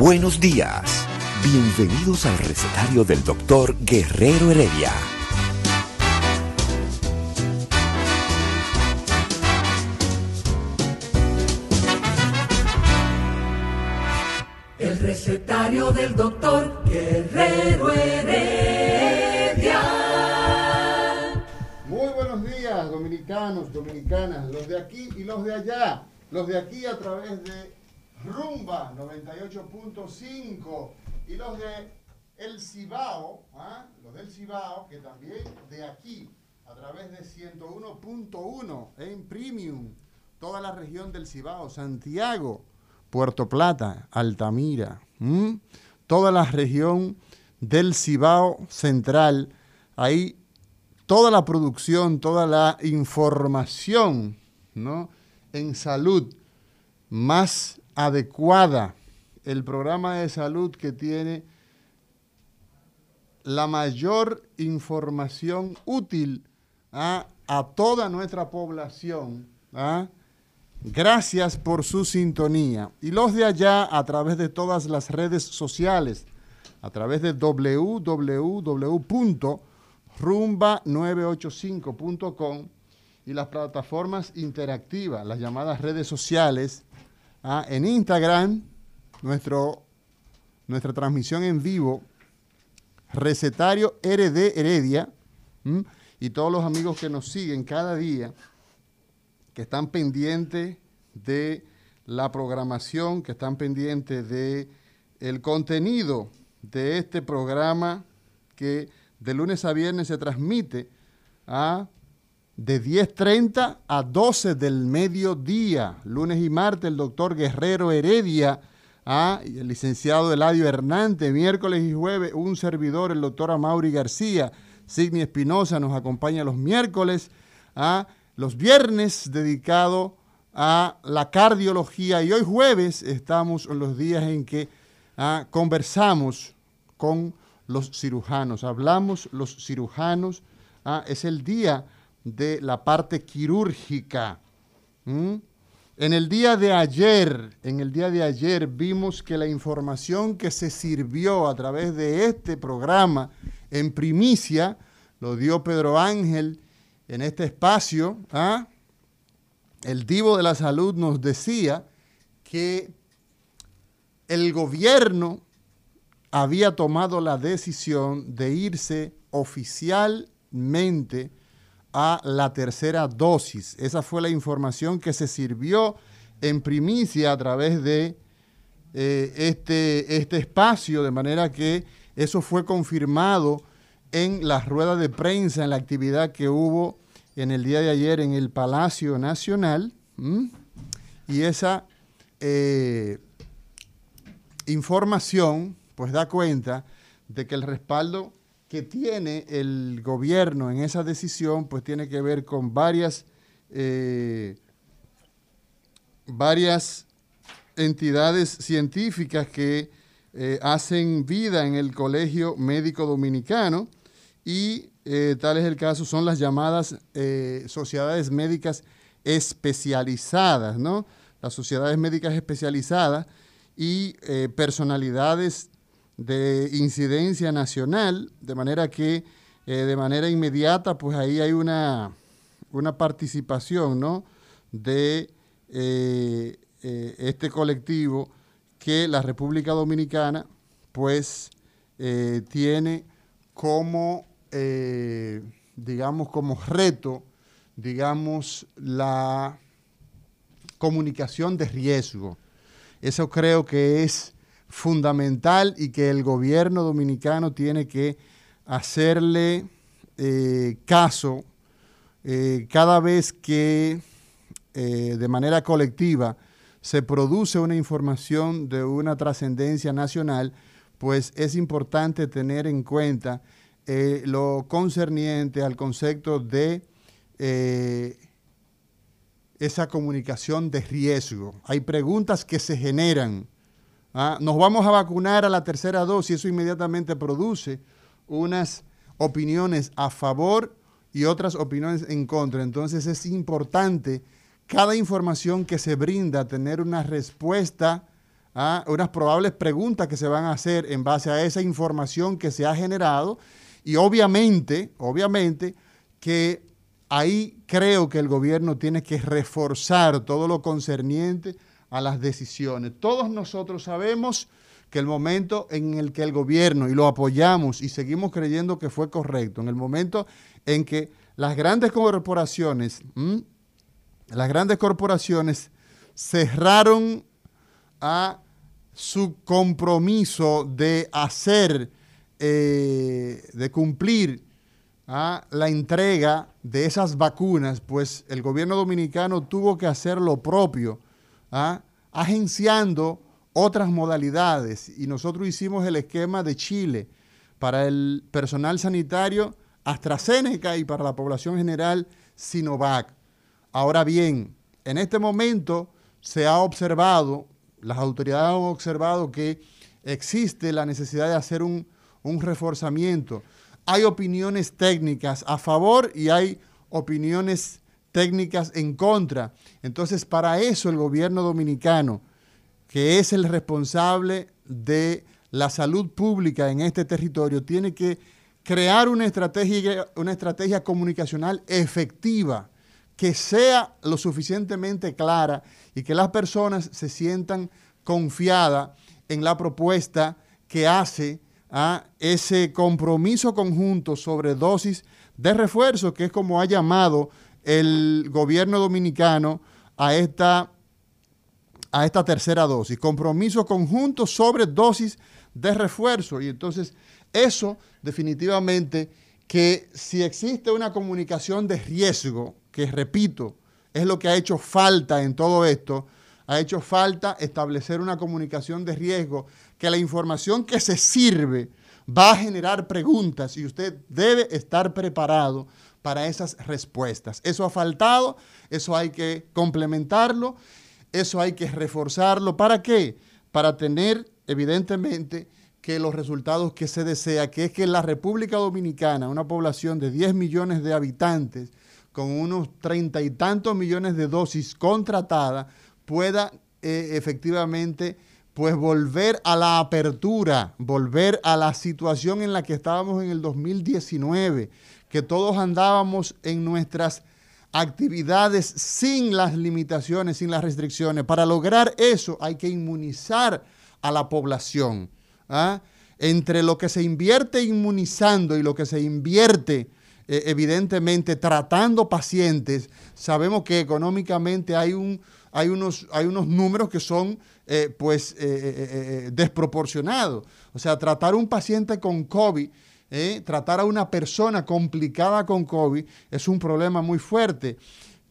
Buenos días. Bienvenidos al recetario del doctor Guerrero Heredia. El recetario del doctor Guerrero Heredia. Muy buenos días, dominicanos, dominicanas, los de aquí y los de allá. Los de aquí a través de Rumba 98.5 y los de El Cibao, ¿ah? los del Cibao, que también de aquí a través de 101.1 en Premium, toda la región del Cibao, Santiago, Puerto Plata, Altamira, toda la región del Cibao Central, ahí toda la producción, toda la información ¿no? en salud más adecuada, el programa de salud que tiene la mayor información útil ¿ah? a toda nuestra población. ¿ah? Gracias por su sintonía. Y los de allá a través de todas las redes sociales, a través de www.rumba985.com y las plataformas interactivas, las llamadas redes sociales, ¿ah? en Instagram, nuestra transmisión en vivo, recetario RD Heredia, y todos los amigos que nos siguen cada día que están pendientes de la programación, que están pendientes de el contenido de este programa que de lunes a viernes se transmite a de 10.30 a 12 del mediodía, lunes y martes el doctor Guerrero Heredia, ¿ah? y el licenciado Eladio Hernández, miércoles y jueves un servidor, el doctor Amaury García, Signi Espinosa nos acompaña los miércoles, ¿ah? los viernes dedicado a la cardiología y hoy jueves estamos en los días en que ah, conversamos con los cirujanos, hablamos los cirujanos, ah, es el día de la parte quirúrgica. En el día de ayer, en el día de ayer vimos que la información que se sirvió a través de este programa en primicia lo dio Pedro Ángel en este espacio, ¿ah? el divo de la salud nos decía que el gobierno había tomado la decisión de irse oficialmente a la tercera dosis. Esa fue la información que se sirvió en primicia a través de eh, este, este espacio, de manera que eso fue confirmado en la rueda de prensa, en la actividad que hubo en el día de ayer en el Palacio Nacional. Y esa eh, información pues da cuenta de que el respaldo que tiene el gobierno en esa decisión pues tiene que ver con varias, eh, varias entidades científicas que eh, hacen vida en el Colegio Médico Dominicano y eh, tal es el caso, son las llamadas sociedades médicas especializadas, ¿no? Las sociedades médicas especializadas y personalidades de incidencia nacional, de manera que de manera inmediata, pues ahí hay una, una participación, ¿no? De este colectivo que la República Dominicana, pues, tiene como eh, digamos, como reto, digamos, la comunicación de riesgo. Eso creo que es fundamental y que el gobierno dominicano tiene que hacerle eh, caso, eh, cada vez que eh, de manera colectiva se produce una información de una trascendencia nacional, pues es importante tener en cuenta lo concerniente al concepto de esa comunicación de riesgo. Hay preguntas que se generan. ¿Ah? Nos vamos a vacunar a la tercera dosis, eso inmediatamente produce unas opiniones a favor y otras opiniones en contra. Entonces es importante cada información que se brinda tener una respuesta a unas probables preguntas que se van a hacer en base a esa información que se ha generado y obviamente, obviamente que ahí creo que el gobierno tiene que reforzar todo lo concerniente a las decisiones. Todos nosotros sabemos que el momento en el que el gobierno, y lo apoyamos y seguimos creyendo que fue correcto, en el momento en que las grandes corporaciones, las grandes corporaciones cerraron a su compromiso de hacer, eh, de cumplir a la entrega de esas vacunas, pues el gobierno dominicano tuvo que hacer lo propio, agenciando otras modalidades y nosotros hicimos el esquema de Chile para el personal sanitario AstraZeneca y para la población general Sinovac. Ahora bien, en este momento se ha observado, las autoridades han observado que existe la necesidad de hacer un, un reforzamiento. Hay opiniones técnicas a favor y hay opiniones técnicas en contra. Entonces, para eso el gobierno dominicano que es el responsable de la salud pública en este territorio, tiene que crear una estrategia, una estrategia comunicacional efectiva, que sea lo suficientemente clara y que las personas se sientan confiadas en la propuesta que hace a ese compromiso conjunto sobre dosis de refuerzo, que es como ha llamado el gobierno dominicano a esta a esta tercera dosis. Compromiso conjunto sobre dosis de refuerzo. Y entonces eso definitivamente que si existe una comunicación de riesgo, que repito, es lo que ha hecho falta en todo esto, ha hecho falta establecer una comunicación de riesgo, que la información que se sirve va a generar preguntas y usted debe estar preparado para esas respuestas. Eso ha faltado, eso hay que complementarlo eso hay que reforzarlo. ¿Para qué? Para tener, evidentemente, que los resultados que se desea, que es que la República Dominicana, una población de 10 millones de habitantes, con unos treinta y tantos millones de dosis contratadas, pueda eh, efectivamente pues volver a la apertura, volver a la situación en la que estábamos en el 2019, que todos andábamos en nuestras actividades sin las limitaciones, sin las restricciones. Para lograr eso hay que inmunizar a la población. ¿ah? Entre lo que se invierte inmunizando y lo que se invierte eh, evidentemente tratando pacientes, sabemos que económicamente hay, un, hay, unos, hay unos números que son eh, pues eh, desproporcionados. O sea, tratar un paciente con COVID ¿eh? tratar a una persona complicada con COVID es un problema muy fuerte.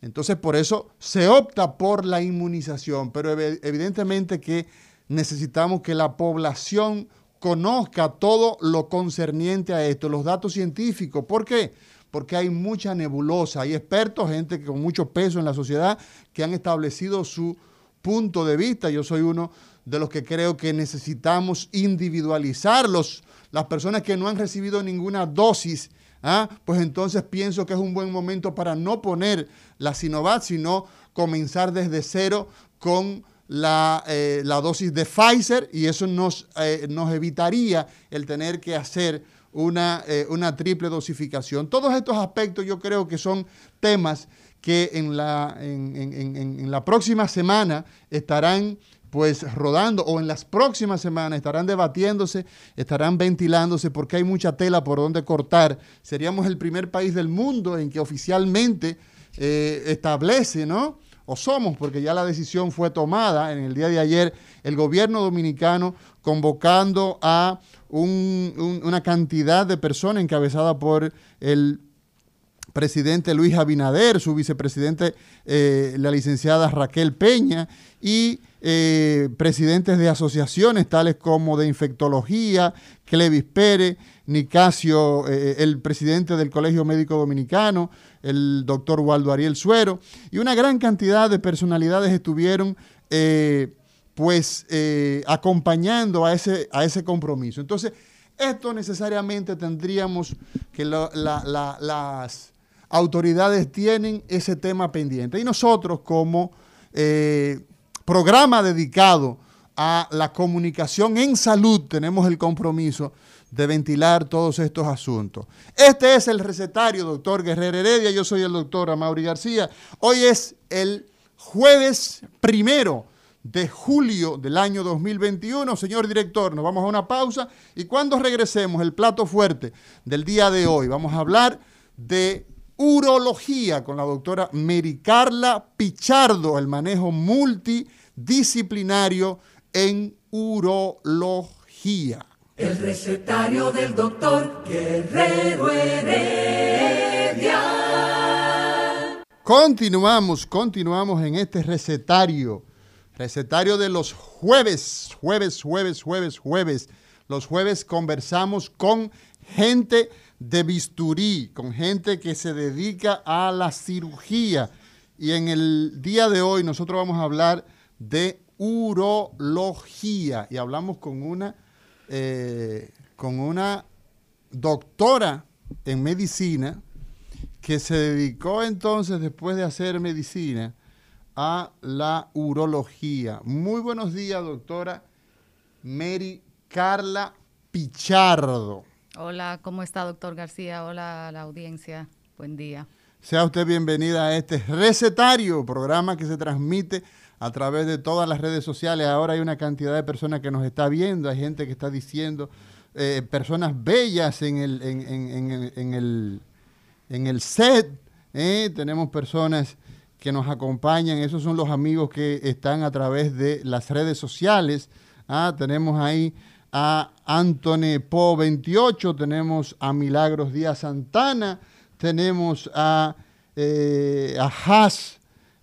Entonces, por eso se opta por la inmunización, pero evidentemente que necesitamos que la población conozca todo lo concerniente a esto, los datos científicos. ¿Por qué? Porque hay mucha nebulosa, hay expertos, gente con mucho peso en la sociedad que han establecido su punto de vista. Yo soy uno de los que creo que necesitamos individualizarlos las personas que no han recibido ninguna dosis, ¿ah? pues entonces pienso que es un buen momento para no poner la Sinovac, sino comenzar desde cero con la, eh, dosis de Pfizer y eso nos, eh, nos evitaría el tener que hacer una, eh, una, triple dosificación. Todos estos aspectos yo creo que son temas que en la, en, en la próxima semana estarán pues rodando o en las próximas semanas estarán debatiéndose, estarán ventilándose porque hay mucha tela por donde cortar. Seríamos el primer país del mundo en que oficialmente eh, establece, ¿no? o somos, porque ya la decisión fue tomada en el día de ayer, el gobierno dominicano convocando a una cantidad de personas encabezada por el presidente Luis Abinader, su vicepresidente, eh, la licenciada Raquel Peña, y eh, presidentes de asociaciones tales como de infectología, Clevis Pérez, Nicasio, eh, el presidente del Colegio Médico Dominicano, el doctor Waldo Ariel Suero, y una gran cantidad de personalidades estuvieron pues acompañando a ese, a ese compromiso. Entonces, esto necesariamente tendríamos que las autoridades tienen ese tema pendiente. Y nosotros como eh, programa dedicado a la comunicación en salud tenemos el compromiso de ventilar todos estos asuntos. Este es el recetario, doctor Guerrero Heredia. Yo soy el doctor Amaury García. Hoy es el jueves primero de julio del año 2021. Señor director, nos vamos a una pausa y cuando regresemos, el plato fuerte del día de hoy, vamos a hablar de urología con la doctora Mericarla Pichardo, el manejo multidisciplinario en urología. El recetario del doctor Guerrero Heredia. Continuamos, continuamos en este recetario. Recetario de los jueves, jueves, jueves, jueves, jueves. Los jueves conversamos con gente de bisturí, con gente que se dedica a la cirugía. Y en el día de hoy nosotros vamos a hablar de urología y hablamos con una, eh, con una doctora en medicina que se dedicó entonces, después de hacer medicina, a la urología. Muy buenos días, doctora Mary Carla Pichardo. Hola, ¿cómo está, doctor García? Hola la audiencia. Buen día. Sea usted bienvenida a este recetario, programa que se transmite a través de todas las redes sociales. Ahora hay una cantidad de personas que nos está viendo, hay gente que está diciendo, eh, personas bellas en el, en, el, en el set. ¿eh? Tenemos personas que nos acompañan, esos son los amigos que están a través de las redes sociales. Ah, tenemos ahí a Anthony Po 28, tenemos a Milagros Díaz Santana, tenemos a, eh, a Haas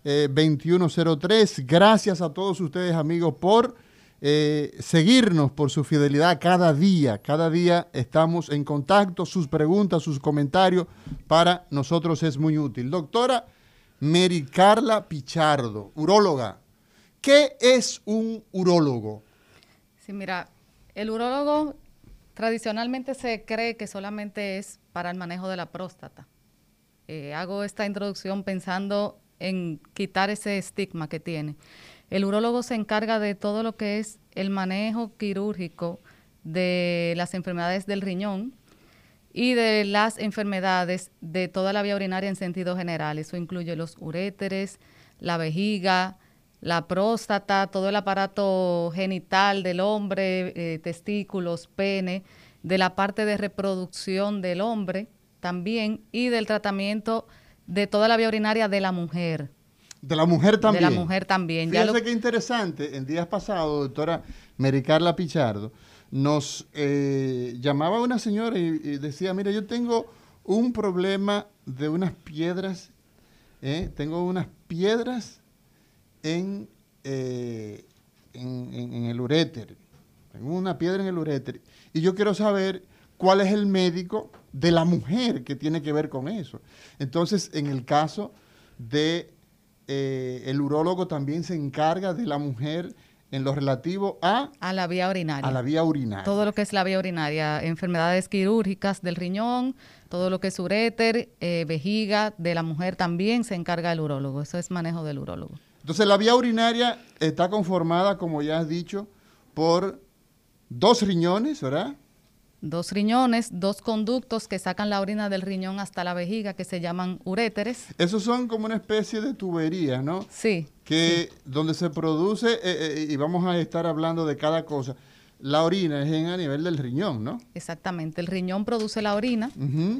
2103. Eh, Gracias a todos ustedes amigos por eh, seguirnos, por su fidelidad cada día. Cada día estamos en contacto, sus preguntas, sus comentarios para nosotros es muy útil. Doctora Mary Carla Pichardo, uróloga. ¿Qué es un urólogo? Sí, mira, el urólogo tradicionalmente se cree que solamente es para el manejo de la próstata. Eh, hago esta introducción pensando en quitar ese estigma que tiene. El urólogo se encarga de todo lo que es el manejo quirúrgico de las enfermedades del riñón y de las enfermedades de toda la vía urinaria en sentido general. Eso incluye los uréteres, la vejiga, la próstata, todo el aparato genital del hombre, eh, testículos, pene, de la parte de reproducción del hombre también y del tratamiento de toda la vía urinaria de la mujer. De la mujer también. De la mujer también. Fíjese ya qué interesante, en días pasados, doctora Mericarla Pichardo, nos eh, llamaba una señora y, decía, mira, yo tengo un problema de unas piedras, ¿eh? tengo unas piedras eh, en, en, el uréter. Tengo una piedra en el uréter. Y yo quiero saber cuál es el médico de la mujer que tiene que ver con eso. Entonces, en el caso de eh, el urólogo también se encarga de la mujer en lo relativo a... A la vía urinaria. A la vía urinaria. Todo lo que es la vía urinaria, enfermedades quirúrgicas del riñón, todo lo que es uréter, eh, vejiga, de la mujer también se encarga el urólogo. Eso es manejo del urólogo. Entonces la vía urinaria está conformada, como ya has dicho, por dos riñones, ¿verdad? Dos riñones, dos conductos que sacan la orina del riñón hasta la vejiga, que se llaman uréteres. Esos son como una especie de tuberías, ¿no? Sí. Que donde se produce, eh, eh, y vamos a estar hablando de cada cosa, la orina es en, a nivel del riñón, ¿no? Exactamente, el riñón produce la orina,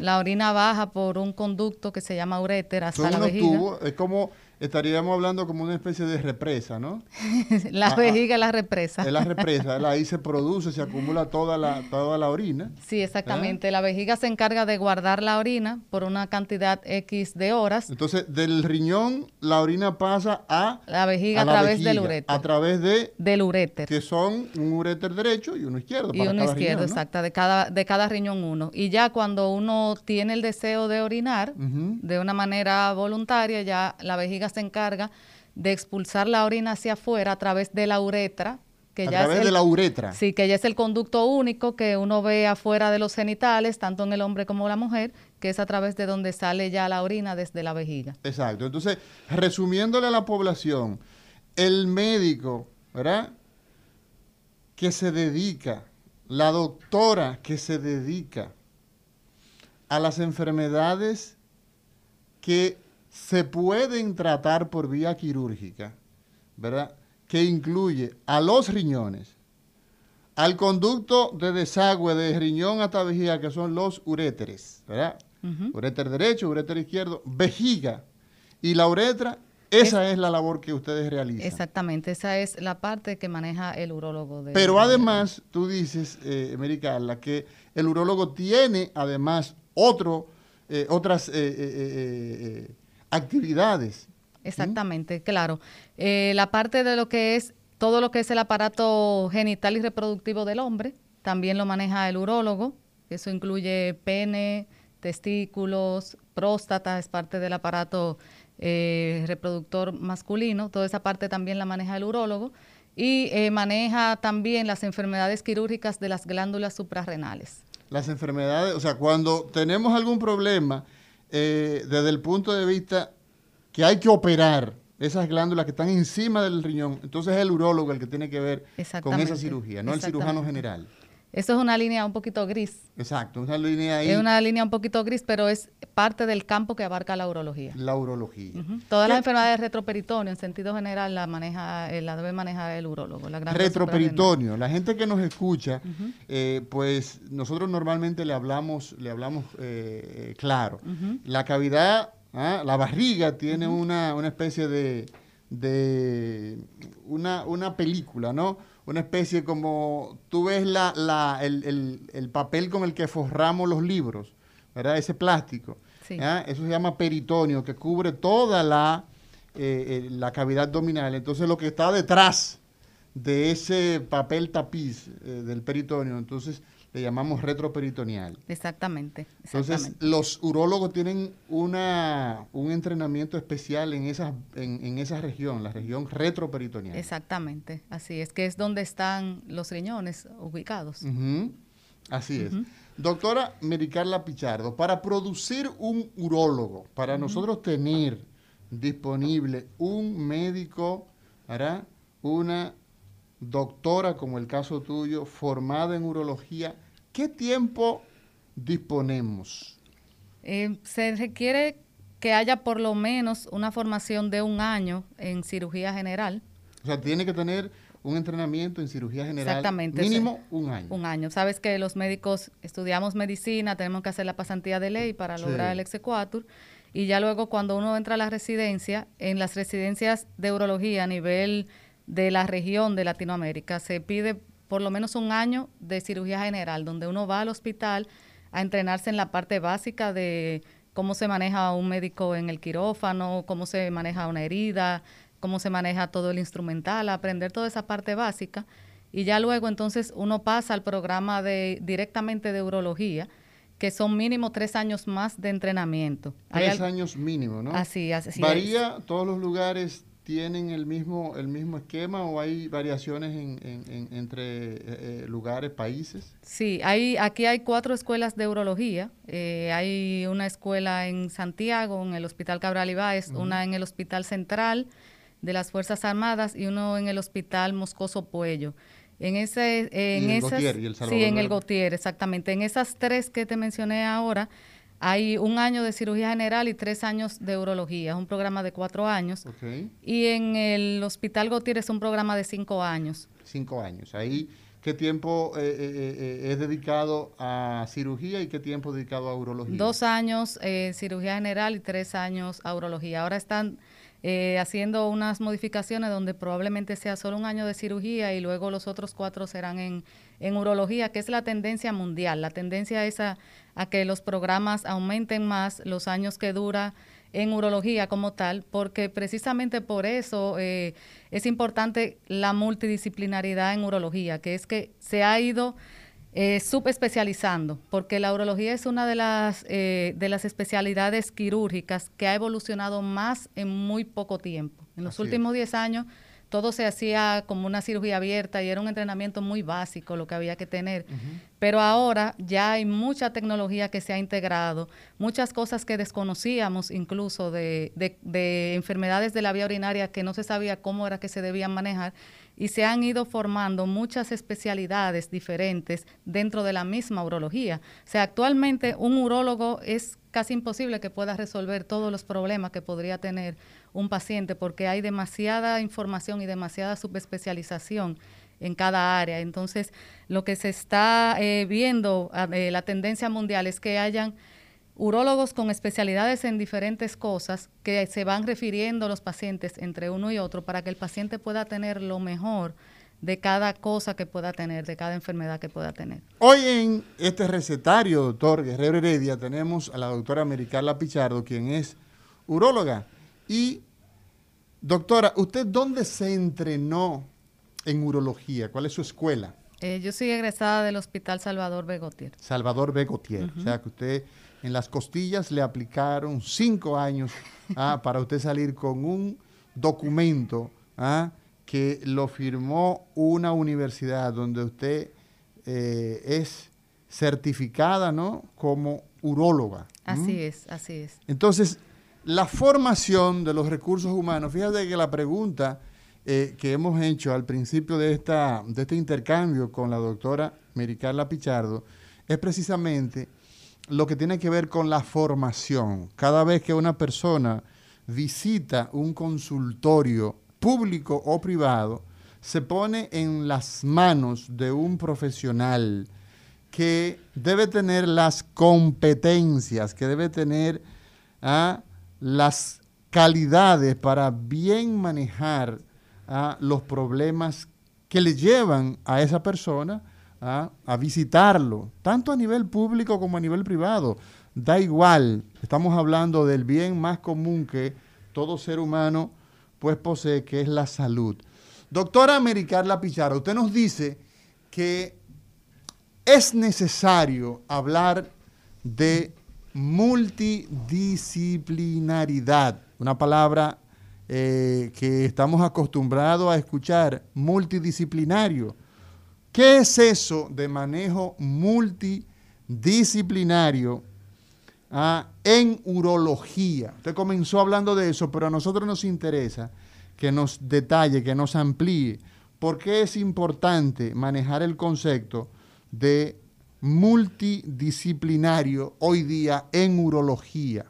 la orina baja por un conducto que se llama uréter hasta la vejiga. es como estaríamos hablando como una especie de represa, ¿no? la vejiga es la represa. Es la represa, ahí se produce, se acumula toda la, toda la orina. Sí, exactamente. La vejiga se encarga de guardar la orina por una cantidad X de horas. Entonces, del riñón, la orina pasa a, La vejiga a través vejiga, del uréter. A través de, del uréter. que son un uréter derecho y uno izquierdo. Y uno cada izquierdo, riñón, ¿no? exacta, de cada, de cada riñón uno. Y ya cuando uno tiene el deseo de orinar, de una manera voluntaria, ya la vejiga se encarga de expulsar la orina hacia afuera a través de la uretra, que a ya través es el, de la uretra. Sí, que ya es el conducto único que uno ve afuera de los genitales, tanto en el hombre como la mujer, que es a través de donde sale ya la orina desde la vejiga. Exacto. Entonces, resumiéndole a la población, el médico, ¿verdad? Que se dedica, la doctora que se dedica a las enfermedades que se pueden tratar por vía quirúrgica, ¿verdad? Que incluye a los riñones, al conducto de desagüe de riñón hasta vejiga, que son los uréteres, ¿verdad? Ujú. Uréter derecho, uréter izquierdo, vejiga y la uretra, esa es, la labor que ustedes realizan. Exactamente, esa es la parte que maneja el urólogo. De, Pero además, tú dices, eh, Mary Carla, que el urólogo tiene además otro, eh, otras eh, eh, eh, actividades. Exactamente, claro. La parte de lo que es todo lo que es el aparato genital y reproductivo del hombre, también lo maneja el urólogo. Eso incluye pene, testículos, próstata, es parte del aparato eh, reproductor masculino. Toda esa parte también la maneja el urólogo. Y eh, maneja también las enfermedades quirúrgicas de las glándulas suprarrenales. Las enfermedades, o sea, cuando tenemos algún problema eh, desde el punto de vista que hay que operar esas glándulas que están encima del riñón, entonces es el urólogo el que tiene que ver con esa cirugía, no el cirujano general. Eso es una línea un poquito gris. Exacto, una línea ahí, Es una línea un poquito gris, pero es parte del campo que abarca la urología. la urología. Ujú. Todas las ¿Qué? enfermedades retroperitoneo, en sentido general, la maneja, eh, la debe manejar el urólogo. La Retroperitoneo. La gente que nos escucha, eh, pues nosotros normalmente le hablamos, le hablamos eh, eh, claro. La cavidad, ah, la barriga tiene una, una especie de, de una, una película, ¿no? Una especie como, tú ves la, la- el, el- el papel con el que forramos los libros, ¿verdad? Ese plástico. Sí. Eso se llama peritoneo, que cubre toda la, eh, eh, la cavidad abdominal. Entonces lo que está detrás de ese papel tapiz eh, del peritoneo, entonces le llamamos retroperitoneal. Exactamente. Entonces los urólogos tienen una, un entrenamiento especial en esa, en, en esa región, la región retroperitoneal. Exactamente. Así es, que es donde están los riñones ubicados. Así es. Doctora Mericarla Pichardo, para producir un urólogo, para nosotros tener disponible un médico, ¿verdad? una doctora como el caso tuyo, formada en urología, ¿qué tiempo disponemos? Eh, se requiere que haya por lo menos una formación de un año en cirugía general. O sea, tiene que tener un entrenamiento en cirugía general Exactamente, mínimo un año. Un año. Sabes que los médicos estudiamos medicina, tenemos que hacer la pasantía de ley para Sí. lograr el exequatur. Y ya luego cuando uno entra a la residencia, en las residencias de urología a nivel de la región de Latinoamérica, se pide por lo menos un año de cirugía general, donde uno va al hospital a entrenarse en la parte básica de cómo se maneja un médico en el quirófano, cómo se maneja una herida, cómo se maneja todo el instrumental, aprender toda esa parte básica. Y ya luego entonces uno pasa al programa de directamente de urología, que son mínimo tres años más de entrenamiento. Tres años mínimo, ¿no? Así, así es. ¿Varía? ¿Todos los lugares tienen el mismo, el mismo esquema o hay variaciones en, en- en- entre eh, eh, lugares, países? Sí, hay, aquí hay cuatro escuelas de urología. Eh, hay una escuela en Santiago, en el Hospital Cabral Ibáez, una en el Hospital Central de las Fuerzas Armadas y uno en el Hospital Moscoso Puello. En ese, en en esas, Gautier y el sí, en el. Gautier, exactamente. En esas tres que te mencioné ahora, hay un año de cirugía general y tres años de urología. Es un programa de cuatro años. Y en el Hospital Gautier es un programa de cinco años. cinco años. Ahí, ¿qué tiempo eh, eh, eh, es dedicado a cirugía y qué tiempo dedicado a urología? Dos años eh, cirugía general y tres años a urología. Ahora están eh, haciendo unas modificaciones donde probablemente sea solo un año de cirugía y luego los otros cuatro serán en, en urología, que es la tendencia mundial. La tendencia es a, que los programas aumenten más los años que dura en urología como tal, porque precisamente por eso eh, es importante la multidisciplinaridad en urología, que es que se ha ido eh, subespecializando, porque la urología es una de las, eh, de las especialidades quirúrgicas que ha evolucionado más en muy poco tiempo. En los últimos 10 años todo se hacía como una cirugía abierta y era un entrenamiento muy básico lo que había que tener. Pero ahora ya hay mucha tecnología que se ha integrado, muchas cosas que desconocíamos incluso de, de, de enfermedades de la vía urinaria que no se sabía cómo era que se debían manejar y se han ido formando muchas especialidades diferentes dentro de la misma urología. O sea, actualmente un urólogo es casi imposible que pueda resolver todos los problemas que podría tener un paciente porque hay demasiada información y demasiada subespecialización en cada área. Entonces, lo que se está eh, viendo, eh, la tendencia mundial es que hayan urólogos con especialidades en diferentes cosas que se van refiriendo los pacientes entre uno y otro para que el paciente pueda tener lo mejor de cada cosa que pueda tener, de cada enfermedad que pueda tener. Hoy en este recetario, doctor Guerrero Heredia, tenemos a la doctora Americarla Pichardo, quien es uróloga. Y, doctora, ¿usted dónde se entrenó en urología? ¿Cuál es su escuela? Eh, yo soy egresada del Hospital Salvador Begotier. Salvador Begotier. O sea que usted en las costillas le aplicaron cinco años ah, para usted salir con un documento ah, que lo firmó una universidad donde usted eh, es certificada ¿no? como uróloga. Así es, así es. Entonces, la formación de los recursos humanos, fíjate que la pregunta eh, que hemos hecho al principio de, esta, de este intercambio con la doctora Mericarla Pichardo es precisamente lo que tiene que ver con la formación. Cada vez que una persona visita un consultorio público o privado, se pone en las manos de un profesional que debe tener las competencias, que debe tener ah, las calidades para bien manejar ah, los problemas que le llevan a esa persona a, visitarlo, tanto a nivel público como a nivel privado. Da igual, estamos hablando del bien más común que todo ser humano pues posee, que es la salud. Doctora Americarla Pichara, usted nos dice que es necesario hablar de multidisciplinaridad, una palabra eh, que estamos acostumbrados a escuchar, multidisciplinario. ¿Qué es eso de manejo multidisciplinario ah, en urología? Usted comenzó hablando de eso, pero a nosotros nos interesa que nos detalle, que nos amplíe. ¿Por qué es importante manejar el concepto de multidisciplinario hoy día en urología?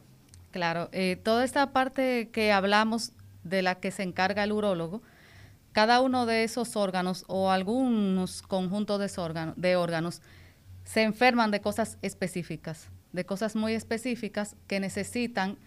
Claro, eh, toda esta parte que hablamos de la que se encarga el urólogo, cada uno de esos órganos o algunos conjuntos de órganos, se enferman de cosas específicas, de cosas muy específicas que necesitan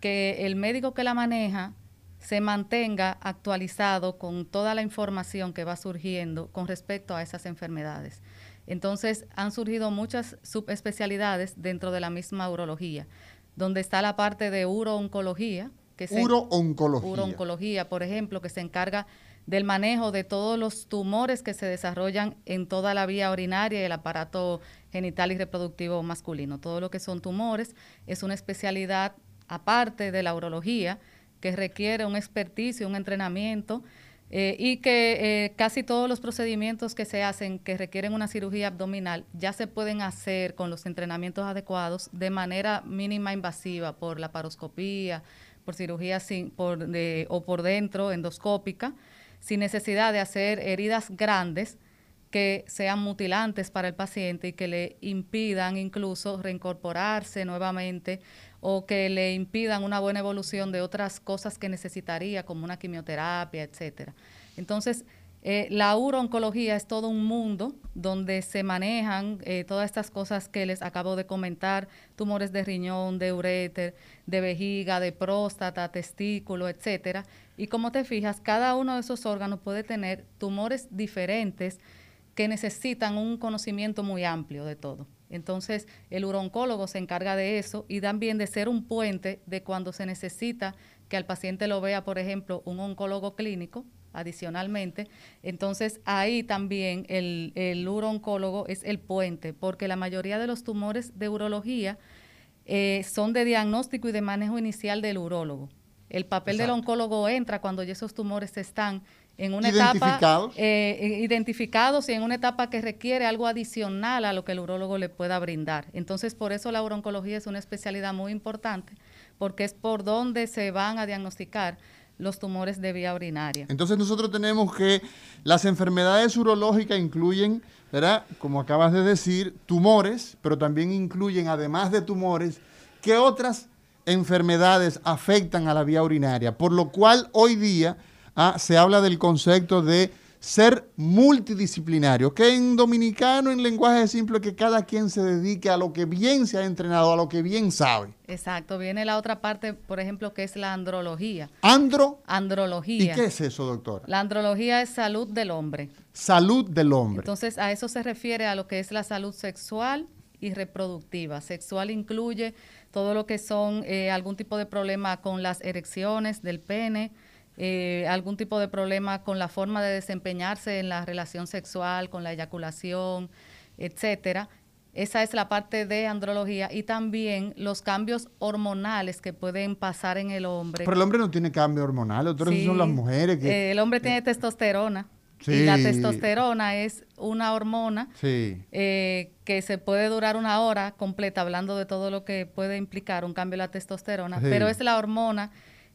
que el médico que la maneja se mantenga actualizado con toda la información que va surgiendo con respecto a esas enfermedades. Entonces han surgido muchas subespecialidades dentro de la misma urología, donde está la parte de urooncología, que urooncología. urooncología, por ejemplo, que se encarga del manejo de todos los tumores que se desarrollan en toda la vía urinaria y el aparato genital y reproductivo masculino. Todo lo que son tumores es una especialidad aparte de la urología que requiere un experticio, un entrenamiento eh, y que eh, casi todos los procedimientos que se hacen que requieren una cirugía abdominal ya se pueden hacer con los entrenamientos adecuados de manera mínima invasiva por la paroscopía, por cirugía sin, por o por dentro endoscópica sin necesidad de hacer heridas grandes que sean mutilantes para el paciente y que le impidan incluso reincorporarse nuevamente o que le impidan una buena evolución de otras cosas que necesitaría, como una quimioterapia, etcétera. Entonces, Eh, la urooncología es todo un mundo donde se manejan eh, todas estas cosas que les acabo de comentar, tumores de riñón, de uréter, de vejiga, de próstata, testículo, etcétera. Y como te fijas, cada uno de esos órganos puede tener tumores diferentes que necesitan un conocimiento muy amplio de todo. Entonces, el uroncólogo se encarga de eso y también de ser un puente de cuando se necesita que al paciente lo vea, por ejemplo, un oncólogo clínico, adicionalmente. Entonces, ahí también el, el urooncólogo es el puente, porque la mayoría de los tumores de urología eh, son de diagnóstico y de manejo inicial del urólogo. El papel del oncólogo entra cuando ya esos tumores están en una etapa eh, identificados y en una etapa que requiere algo adicional a lo que el urólogo le pueda brindar. Entonces, por eso la uroncología es una especialidad muy importante, porque es por donde se van a diagnosticar los tumores de vía urinaria. Entonces nosotros tenemos que las enfermedades urológicas incluyen, ¿verdad? Como acabas de decir, tumores, pero también incluyen, además de tumores, ¿qué otras enfermedades afectan a la vía urinaria? Por lo cual hoy día ah, se habla del concepto de ser multidisciplinario, que en dominicano, en lenguaje simple, que cada quien se dedique a lo que bien se ha entrenado, a lo que bien sabe. Exacto, viene la otra parte, por ejemplo, que es la andrología. ¿Andro? Andrología. ¿Y qué es eso, doctora? La andrología es salud del hombre. Salud del hombre. Entonces, a eso se refiere a lo que es la salud sexual y reproductiva. Sexual incluye todo lo que son eh, algún tipo de problema con las erecciones del pene, eh, algún tipo de problema con la forma de desempeñarse en la relación sexual, con la eyaculación, etcétera. Esa es la parte de andrología y también los cambios hormonales que pueden pasar en el hombre. Pero el hombre no tiene cambio hormonal, otros son las mujeres que... Eh, el hombre tiene eh, Y la testosterona es una hormona que se puede durar una hora completa hablando de todo lo que puede implicar un cambio de la testosterona, pero es la hormona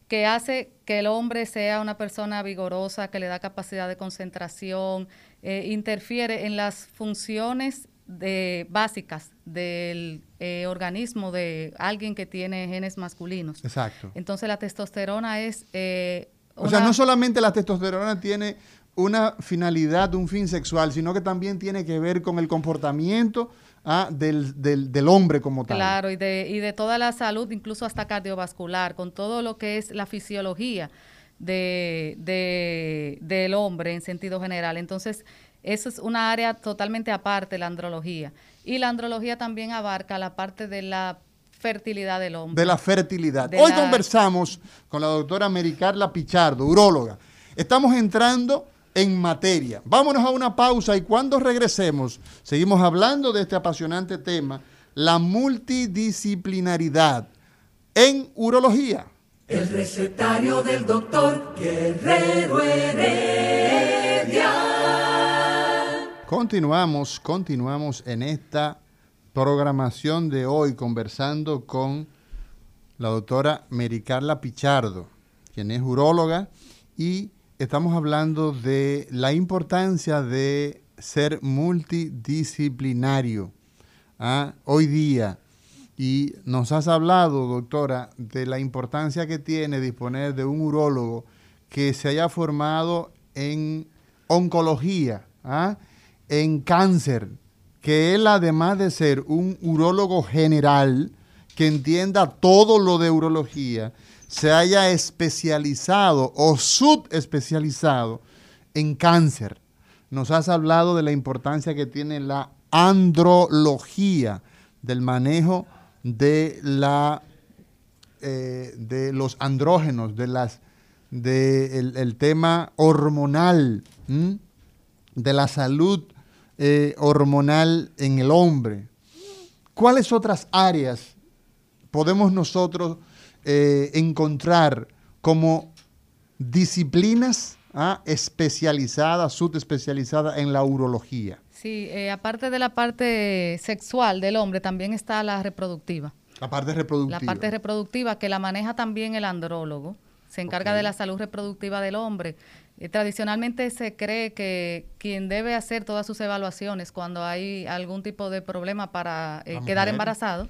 que hace que el hombre sea una persona vigorosa, que le da capacidad de concentración, eh, interfiere en las funciones de, básicas del eh, organismo de alguien que tiene genes masculinos. Exacto. Entonces la testosterona es... Eh, o sea, no solamente la testosterona tiene una finalidad, un fin sexual, sino que también tiene que ver con el comportamiento ah, del, del, del, hombre como tal. Claro, y de, y de toda la salud, incluso hasta cardiovascular, con todo lo que es la fisiología de, de, del hombre en sentido general. Entonces, eso es una área totalmente aparte, la andrología. Y la andrología también abarca la parte de la fertilidad del hombre. De la fertilidad. Hoy conversamos con la doctora Mericarla Pichardo, uróloga. Estamos entrando en materia. Vámonos a una pausa y cuando regresemos seguimos hablando de este apasionante tema, la multidisciplinaridad en urología. El recetario del doctor Guerrero Heredia. Continuamos, continuamos en esta programación de hoy conversando con la doctora Mericarla Pichardo, quien es uróloga y estamos hablando de la importancia de ser multidisciplinario ¿ah? hoy día. Y nos has hablado, doctora, de la importancia que tiene disponer de un urólogo que se haya formado en oncología, ¿ah? en cáncer, que él además de ser un urólogo general, que entienda todo lo de urología, se haya especializado o subespecializado en cáncer. Nos has hablado de la importancia que tiene la andrología del manejo de la eh, de los andrógenos, de las de el, tema hormonal, de la salud eh, hormonal en el hombre. ¿Cuáles otras áreas podemos nosotros eh, encontrar como disciplinas ¿ah? especializadas, subespecializadas en la urología. Sí, eh, aparte de la parte sexual del hombre, también está la reproductiva. La parte reproductiva. La parte reproductiva que la maneja también el andrólogo. Se encarga de la salud reproductiva del hombre. Eh, tradicionalmente se cree que quien debe hacer todas sus evaluaciones cuando hay algún tipo de problema para eh, quedar embarazado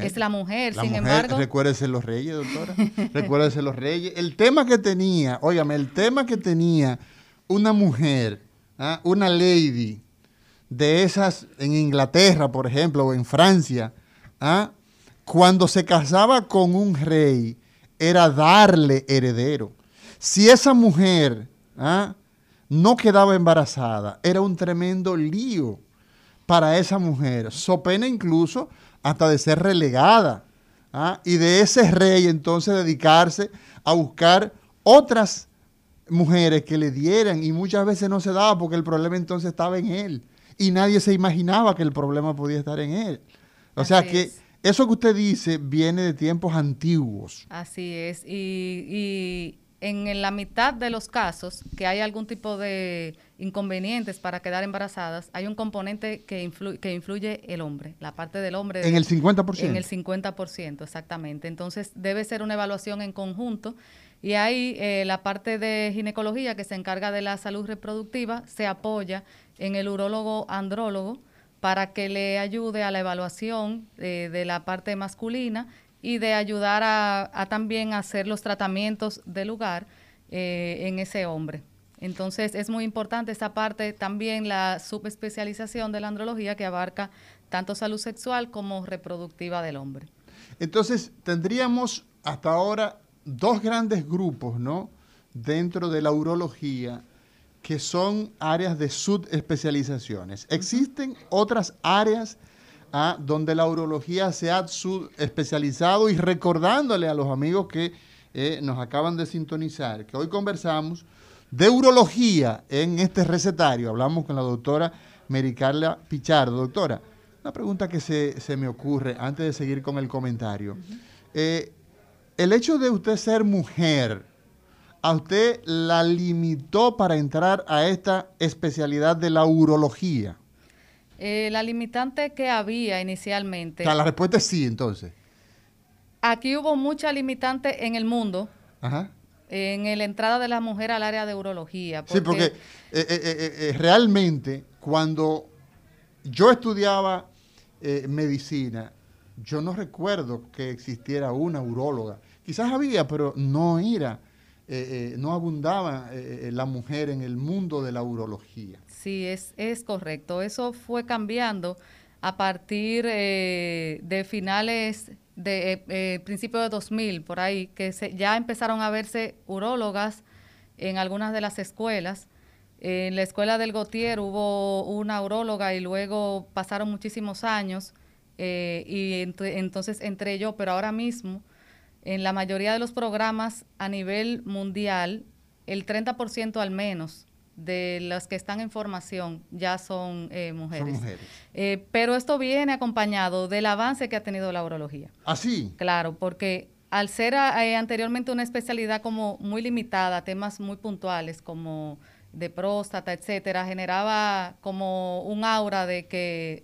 es la mujer. Sin embargo, recuérdese los reyes, doctora. recuérdese los reyes. El tema que tenía, óigame, el tema que tenía una mujer, ¿ah? una lady de esas en Inglaterra, por ejemplo, o en Francia, ¿ah? cuando se casaba con un rey, era darle heredero. Si esa mujer ¿ah? no quedaba embarazada, era un tremendo lío para esa mujer, so pena incluso hasta de ser relegada. ¿ah? Y de ese rey entonces dedicarse a buscar otras mujeres que le dieran y muchas veces no se daba porque el problema entonces estaba en él y nadie se imaginaba que el problema podía estar en él. O sea que eso que usted dice viene de tiempos antiguos. Así es. Y, en la mitad de los casos que hay algún tipo de inconvenientes para quedar embarazadas, hay un componente que, que influye el hombre, la parte del hombre. En el 50%. En el 50%, exactamente. Entonces debe ser una evaluación en conjunto. Y ahí eh, la parte de ginecología que se encarga de la salud reproductiva se apoya en el urólogo andrólogo para que le ayude a la evaluación eh, de la parte masculina y de ayudar a, también a hacer los tratamientos de lugar eh, en ese hombre. Entonces es muy importante esta parte, también la subespecialización de la andrología que abarca tanto salud sexual como reproductiva del hombre. Entonces tendríamos hasta ahora dos grandes grupos, ¿no? Dentro de la urología que son áreas de subespecializaciones. Existen otras áreas ah, donde la urología se ha subespecializado y recordándole a los amigos que eh, nos acaban de sintonizar, que hoy conversamos de urología en este recetario. Hablamos con la doctora Mericarla Pichardo. Doctora, una pregunta que se, me ocurre antes de seguir con el comentario. Eh, el hecho de usted ser mujer, a usted la limitó para entrar a esta especialidad de la urología? Eh, la limitante que había inicialmente. la respuesta es sí, entonces. Aquí hubo mucha limitante en el mundo. En la entrada de la mujer al área de urología. sí, porque eh, eh, realmente cuando yo estudiaba medicina, yo no recuerdo que existiera una uróloga. Quizás había, pero no era no abundaba eh, la mujer en el mundo de la urología. Sí, es, es correcto. Eso fue cambiando a partir de finales de principio de 2000, por ahí, que se, ya empezaron a verse urólogas en algunas de las escuelas. En la escuela del Gautier hubo una uróloga y luego pasaron muchísimos años y entonces entré yo, pero ahora mismo en la mayoría de los programas a nivel mundial, el 30% al menos de las que están en formación ya son eh, mujeres. Eh, pero esto viene acompañado del avance que ha tenido la urología. ¿Ah, sí? Claro, porque al ser eh, anteriormente una especialidad como muy limitada, temas muy puntuales como de próstata, etcétera, generaba como un aura de que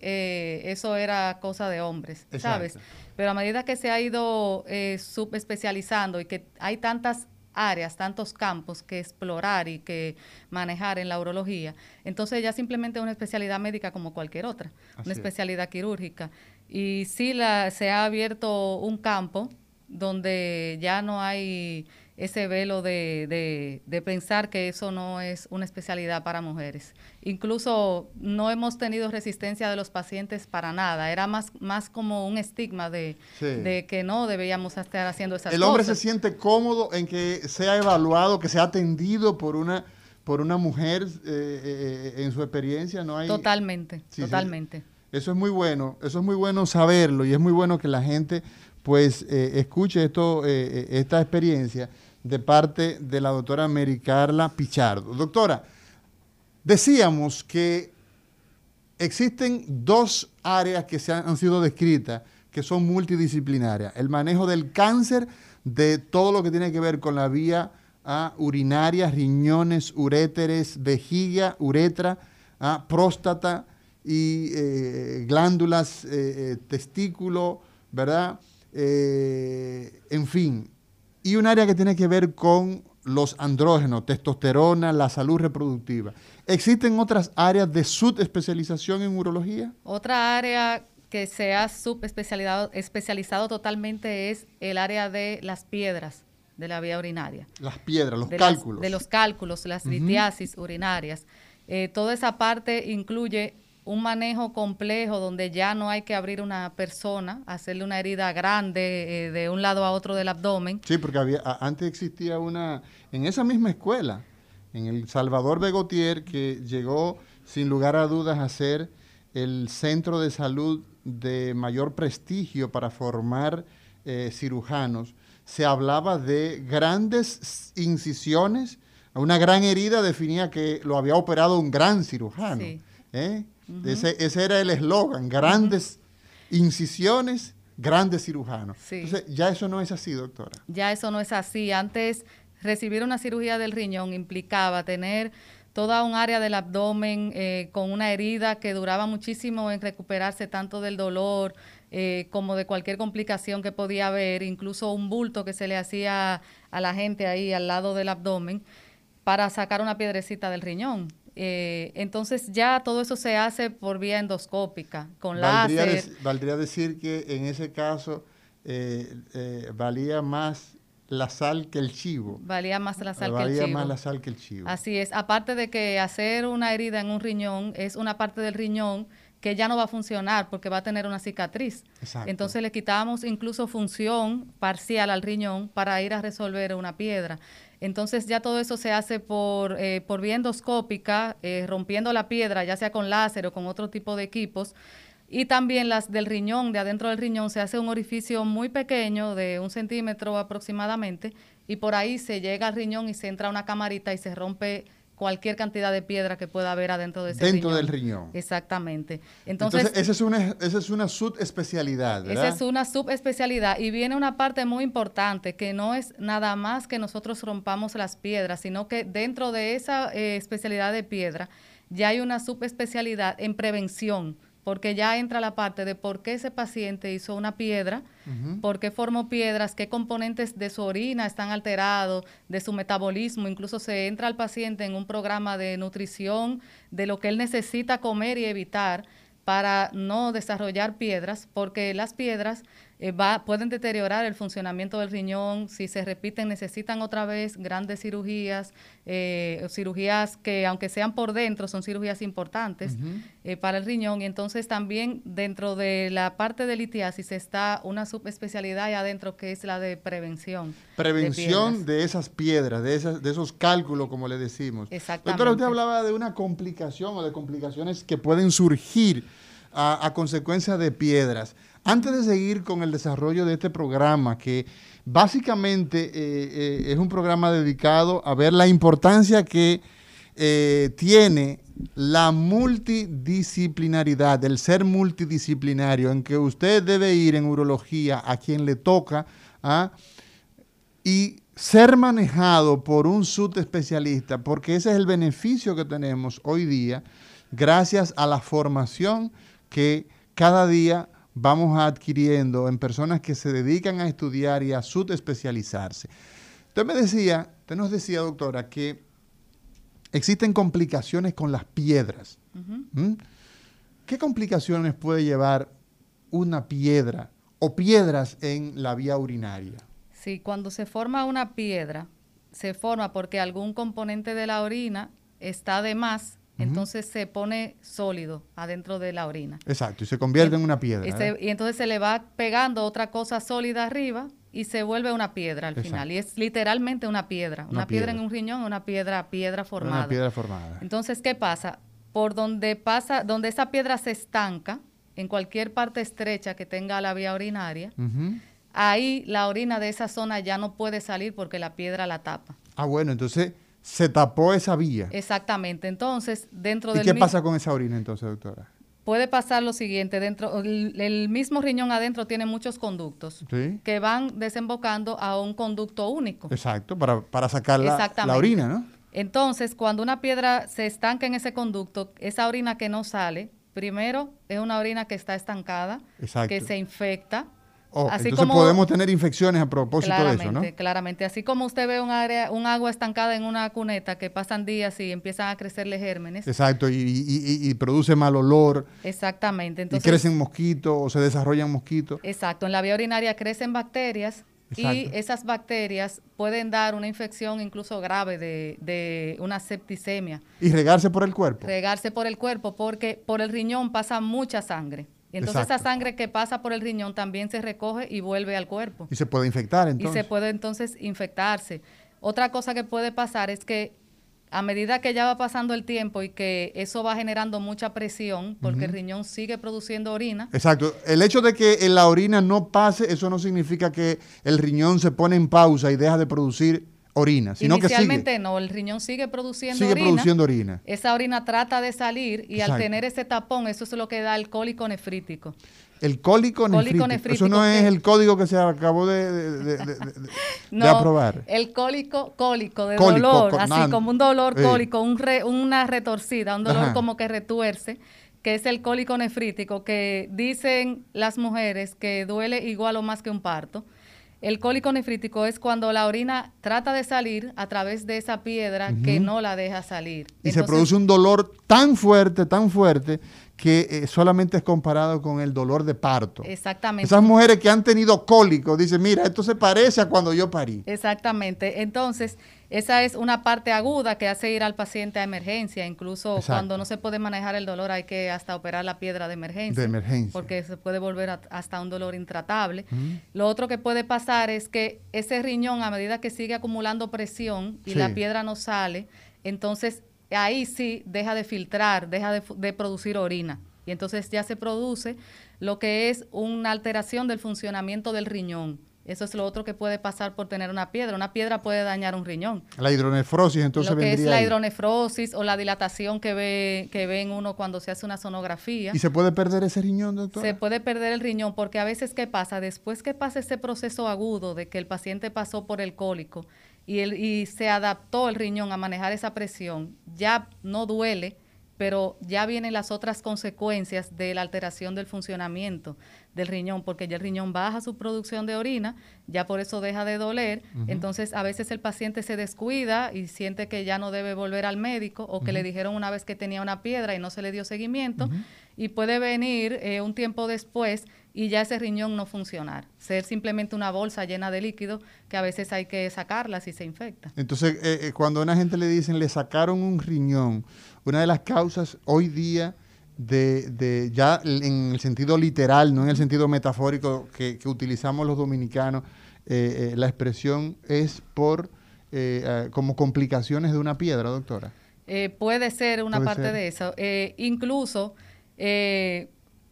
eso era cosa de hombres, ¿sabes? Pero a medida que se ha ido eh, subespecializando y que hay tantas áreas, tantos campos que explorar y que manejar en la urología, entonces ya simplemente es una especialidad médica como cualquier otra, una especialidad quirúrgica. Y sí la, se ha abierto un campo donde ya no hay ese velo de, de, pensar que eso no es una especialidad para mujeres. Incluso no hemos tenido resistencia de los pacientes para nada. Era más, más como un estigma de, que no debíamos estar haciendo esas cosas. El hombre se siente cómodo en que sea evaluado, que sea atendido por una por una mujer eh, eh, en su experiencia. No hay... Totalmente, totalmente. Eso es muy bueno, eso es muy bueno saberlo y es muy bueno que la gente pues eh, escuche esto, esta experiencia de parte de la doctora Mary Carla Pichardo. Doctora, decíamos que existen dos áreas que se han, sido descritas que son multidisciplinarias. El manejo del cáncer, de todo lo que tiene que ver con la vía urinaria, riñones, uréteres, vejiga, uretra, próstata y eh, glándulas, eh, eh, testículo, ¿verdad? en fin, y un área que tiene que ver con los andrógenos, testosterona, la salud reproductiva. ¿Existen otras áreas de subespecialización en urología? Otra área que se ha subespecializado especializado totalmente es el área de las piedras de la vía urinaria. Las piedras, los de cálculos. de los cálculos, las litiasis urinarias. Eh, toda esa parte incluye un manejo complejo donde ya no hay que abrir una persona, hacerle una herida grande eh, de un lado a otro del abdomen. Sí, porque había, antes existía una, en esa misma escuela, en el Salvador Begotier, que llegó sin lugar a dudas a ser el centro de salud de mayor prestigio para formar eh, cirujanos, se hablaba de grandes incisiones, una gran herida definía que lo había operado un gran cirujano. ¿eh? Ese, era el eslogan, grandes incisiones, grandes cirujanos. Entonces, ya eso no es así, doctora. Ya eso no es así. Antes, recibir una cirugía del riñón implicaba tener toda un área del abdomen eh, con una herida que duraba muchísimo en recuperarse tanto del dolor eh, como de cualquier complicación que podía haber, incluso un bulto que se le hacía a la gente ahí al lado del abdomen para sacar una piedrecita del riñón. Eh, entonces ya todo eso se hace por vía endoscópica, con láser. valdría decir que en ese caso valía más la sal que el chivo. Valía más la sal que el chivo. Valía más la sal que el chivo. Así es. Aparte de que hacer una herida en un riñón es una parte del riñón que ya no va a funcionar porque va a tener una cicatriz. Exacto. Entonces le quitamos incluso función parcial al riñón para ir a resolver una piedra. Entonces ya todo eso se hace por, eh, por vía endoscópica, eh, rompiendo la piedra, ya sea con láser o con otro tipo de equipos. Y también las del riñón, de adentro del riñón, se hace un orificio muy pequeño, de un centímetro aproximadamente, y por ahí se llega al riñón y se entra una camarita y se rompe cualquier cantidad de piedra que pueda haber adentro de ese Dentro del riñón. Exactamente. Entonces, esa, es una, esa es una subespecialidad, ¿verdad? Esa es una subespecialidad. Y viene una parte muy importante, que no es nada más que nosotros rompamos las piedras, sino que dentro de esa eh, especialidad de piedra ya hay una subespecialidad en prevención porque ya entra la parte de por qué ese paciente hizo una piedra, por qué formó piedras, qué componentes de su orina están alterados, de su metabolismo, incluso se entra al paciente en un programa de nutrición, de lo que él necesita comer y evitar para no desarrollar piedras, porque las piedras eh, pueden deteriorar el funcionamiento del riñón, si se repiten necesitan otra vez grandes cirugías, eh, cirugías que aunque sean por dentro son cirugías importantes eh, para el riñón y entonces también dentro de la parte de litiasis está una subespecialidad ahí adentro que es la de prevención. Prevención de, esas piedras, de, esas, de esos cálculos como le decimos. Exactamente. Doctora, usted hablaba de una complicación o de complicaciones que pueden surgir a, a consecuencia de piedras. Antes de seguir con el desarrollo de este programa, que básicamente eh, eh, es un programa dedicado a ver la importancia que eh, tiene la multidisciplinaridad, el ser multidisciplinario, en que usted debe ir en urología a quien le toca ¿ah? y ser manejado por un subespecialista, porque ese es el beneficio que tenemos hoy día gracias a la formación que cada día vamos adquiriendo en personas que se dedican a estudiar y a subespecializarse. Usted me decía, usted nos decía, doctora, que existen complicaciones con las piedras. ¿Mm? ¿Qué complicaciones puede llevar una piedra o piedras en la vía urinaria? Sí, cuando se forma una piedra, se forma porque algún componente de la orina está de más entonces se pone sólido adentro de la orina. Exacto, y se convierte en una piedra. Y, entonces se le va pegando otra cosa sólida arriba y se vuelve una piedra al final. Y es literalmente una piedra. Una, piedra. en un riñón, una piedra, piedra formada. Una piedra formada. Entonces, ¿qué pasa? Por donde pasa, donde esa piedra se estanca, en cualquier parte estrecha que tenga la vía urinaria, ahí la orina de esa zona ya no puede salir porque la piedra la tapa. Ah, bueno, entonces se tapó esa vía. Exactamente. Entonces, dentro del... ¿Y qué pasa con esa orina entonces, doctora? Puede pasar lo siguiente, dentro el, mismo riñón adentro tiene muchos conductos que van desembocando a un conducto único. Exacto, para, sacar la, la, orina, ¿no? Entonces, cuando una piedra se estanca en ese conducto, esa orina que no sale, primero es una orina que está estancada, que se infecta, Oh, entonces podemos tener infecciones a propósito de eso, ¿no? Claramente, así como usted ve un, área, un agua estancada en una cuneta que pasan días y empiezan a crecerle gérmenes. Exacto, y, produce mal olor. Exactamente. y crecen mosquitos o se desarrollan mosquitos. Exacto, en la vía urinaria crecen bacterias y esas bacterias pueden dar una infección incluso grave de, de, una septicemia. Y regarse por el cuerpo. Regarse por el cuerpo porque por el riñón pasa mucha sangre. Y entonces esa sangre que pasa por el riñón también se recoge y vuelve al cuerpo. Y se puede infectar entonces. Y se puede entonces infectarse. Otra cosa que puede pasar es que a medida que ya va pasando el tiempo y que eso va generando mucha presión, porque el riñón sigue produciendo orina. Exacto. El hecho de que la orina no pase, eso no significa que el riñón se pone en pausa y deja de producir orina, sino Inicialmente que no, el riñón sigue produciendo sigue produciendo orina. Esa orina trata de salir y al tener ese tapón, eso es lo que da el cólico nefrítico. El cólico, nefrítico. Eso no es el código que se acabó de, no, aprobar. El cólico, cólico, de dolor, así como un dolor cólico, un una retorcida, un dolor como que retuerce, que es el cólico nefrítico, que dicen las mujeres que duele igual o más que un parto. El cólico nefrítico es cuando la orina trata de salir a través de esa piedra que no la deja salir. Y se produce un dolor tan fuerte, tan fuerte, que eh, solamente es comparado con el dolor de parto. Exactamente. Esas mujeres que han tenido cólico dicen, mira, esto se parece a cuando yo parí. Exactamente. Entonces, esa es una parte aguda que hace ir al paciente a emergencia. Incluso cuando no se puede manejar el dolor hay que hasta operar la piedra de emergencia. De emergencia. Porque se puede volver hasta un dolor intratable. Lo otro que puede pasar es que ese riñón, a medida que sigue acumulando presión y la piedra no sale, entonces ahí sí deja de filtrar, deja de, producir orina. Y entonces ya se produce lo que es una alteración del funcionamiento del riñón. Eso es lo otro que puede pasar por tener una piedra. Una piedra puede dañar un riñón. La hidronefrosis, entonces. Lo que es la hidronefrosis o la dilatación que ve, que ve en uno cuando se hace una sonografía. ¿Y se puede perder ese riñón, doctor? Se puede perder el riñón porque a veces, ¿qué pasa? Después que pasa ese proceso agudo de que el paciente pasó por el cólico, y, el, y se adaptó el riñón a manejar esa presión, ya no duele, pero ya vienen las otras consecuencias de la alteración del funcionamiento del riñón, porque ya el riñón baja su producción de orina, ya por eso deja de doler, entonces a veces el paciente se descuida y siente que ya no debe volver al médico o que le dijeron una vez que tenía una piedra y no se le dio seguimiento, y puede venir eh, un tiempo después y ya ese riñón no funcionar, ser simplemente una bolsa llena de líquido que a veces hay que sacarla si se infecta. Entonces, eh, eh, cuando a una gente le dicen le sacaron un riñón, una de las causas hoy día de, ya en el sentido literal, no en el sentido metafórico que, utilizamos los dominicanos, eh, la expresión es por como complicaciones de una piedra, doctora. puede ser una parte de eso. incluso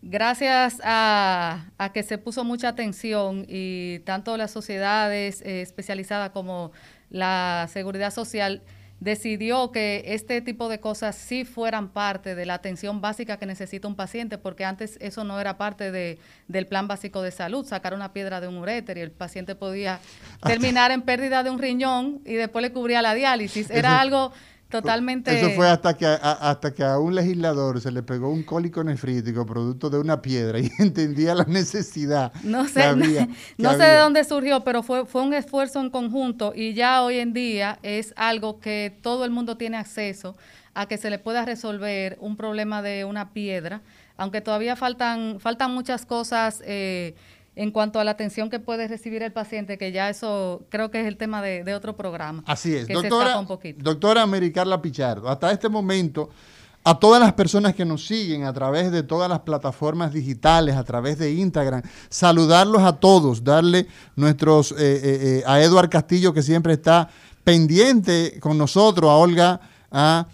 gracias a, que se puso mucha atención y tanto las sociedades eh, especializadas como la seguridad social decidió que este tipo de cosas sí fueran parte de la atención básica que necesita un paciente, porque antes eso no era parte de, del plan básico de salud, sacar una piedra de un uréter y el paciente podía terminar en pérdida de un riñón y después le cubría la diálisis. Era algo Totalmente. Eso fue hasta que, a, hasta que a un legislador se le pegó un cólico nefrítico producto de una piedra y entendía la necesidad. No sé, no, sé de dónde surgió, pero fue, fue un esfuerzo en conjunto y ya hoy en día es algo que todo el mundo tiene acceso a que se le pueda resolver un problema de una piedra, aunque todavía faltan, faltan muchas cosas. Eh, en cuanto a la atención que puede recibir el paciente, que ya eso creo que es el tema de, otro programa. Así es, doctora, doctora Americarla Pichardo, hasta este momento, a todas las personas que nos siguen a través de todas las plataformas digitales, a través de Instagram, saludarlos a todos, darle nuestros, eh, eh, eh, a Eduard Castillo que siempre está pendiente con nosotros, a Olga, a,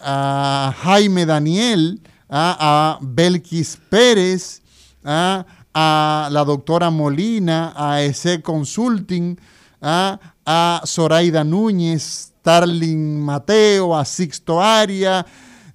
a Jaime Daniel, a, a Belkis Pérez, a a la doctora Molina, a ESE Consulting, a, a Zoraida Núñez, Starling Mateo, a Sixto Aria,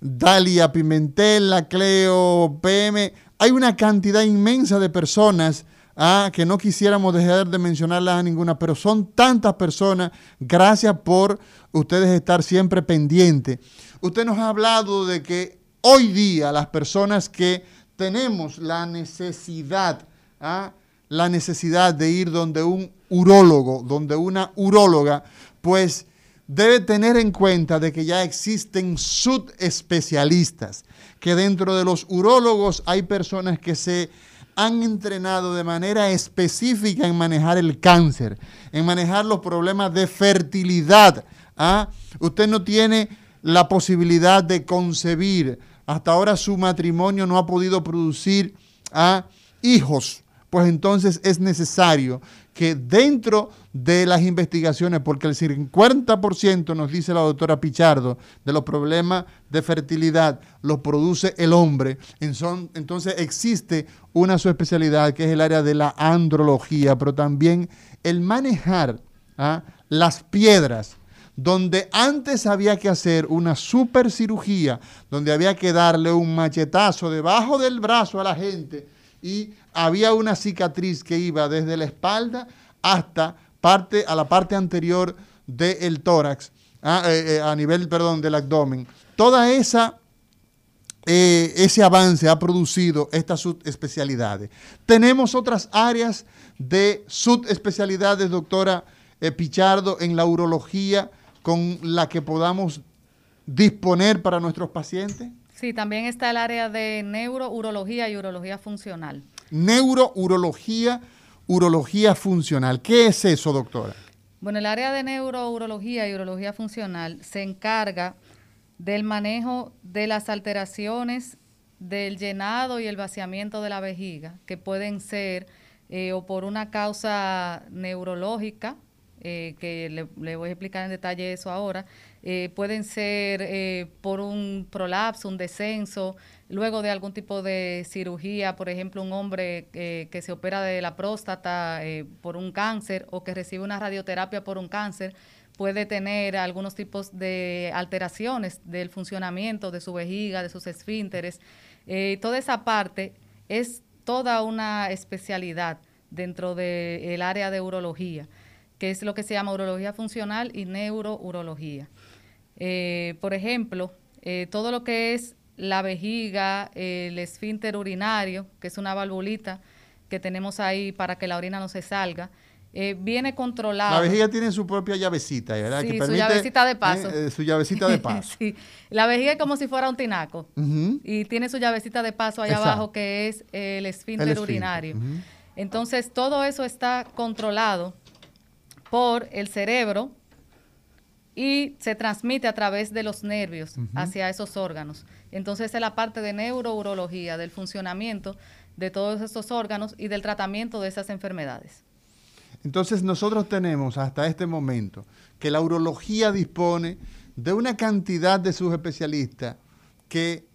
Dalia Pimentel, Cleo PM. Hay una cantidad inmensa de personas ah, que no quisiéramos dejar de mencionarlas a ninguna, pero son tantas personas. Gracias por ustedes estar siempre pendientes. Usted nos ha hablado de que hoy día las personas que tenemos la necesidad, ¿ah? la necesidad de ir donde un urólogo, donde una uróloga, pues debe tener en cuenta de que ya existen subespecialistas, que dentro de los urólogos hay personas que se han entrenado de manera específica en manejar el cáncer, en manejar los problemas de fertilidad. ¿ah? Usted no tiene la posibilidad de concebir. Hasta ahora su matrimonio no ha podido producir ¿ah? hijos. Pues entonces es necesario que dentro de las investigaciones, porque el 50% nos dice la doctora Pichardo de los problemas de fertilidad los produce el hombre, entonces existe una subespecialidad que es el área de la andrología, pero también el manejar ¿ah? las piedras, donde antes había que hacer una super cirugía, donde había que darle un machetazo debajo del brazo a la gente y había una cicatriz que iba desde la espalda hasta parte, a la parte anterior del tórax, ah, eh, eh, a nivel, perdón, del abdomen. Toda esa eh, ese avance ha producido estas subespecialidades. Tenemos otras áreas de subespecialidades, doctora Pichardo, en la urología con la que podamos disponer para nuestros pacientes. Sí, también está el área de neurourología y urología funcional. Neurourología, urología funcional. ¿Qué es eso, doctora? Bueno, el área de neurourología y urología funcional se encarga del manejo de las alteraciones del llenado y el vaciamiento de la vejiga, que pueden ser eh, o por una causa neurológica, eh, que le, voy a explicar en detalle eso ahora, eh, pueden ser eh, por un prolapso, un descenso, luego de algún tipo de cirugía, por ejemplo, un hombre que se opera de la próstata por un cáncer o que recibe una radioterapia por un cáncer, puede tener algunos tipos de alteraciones del funcionamiento de su vejiga, de sus esfínteres. toda esa parte es toda una especialidad dentro del área de urología que es lo que se llama urología funcional y neurourología. Eh, por ejemplo, eh, todo lo que es la vejiga, el esfínter urinario, que es una valvulita que tenemos ahí para que la orina no se salga, eh, viene controlado. La vejiga tiene su propia llavecita, ¿verdad? Sí, su llavecita de paso. su llavecita de paso. sí, la vejiga es como si fuera un tinaco y tiene su llavecita de paso allá abajo que es el esfínter urinario. Entonces, todo eso está controlado por el cerebro y se transmite a través de los nervios hacia esos órganos. Entonces es la parte de neurourología, del funcionamiento de todos estos órganos y del tratamiento de esas enfermedades. Entonces nosotros tenemos hasta este momento que la urología dispone de una cantidad de sus especialistas que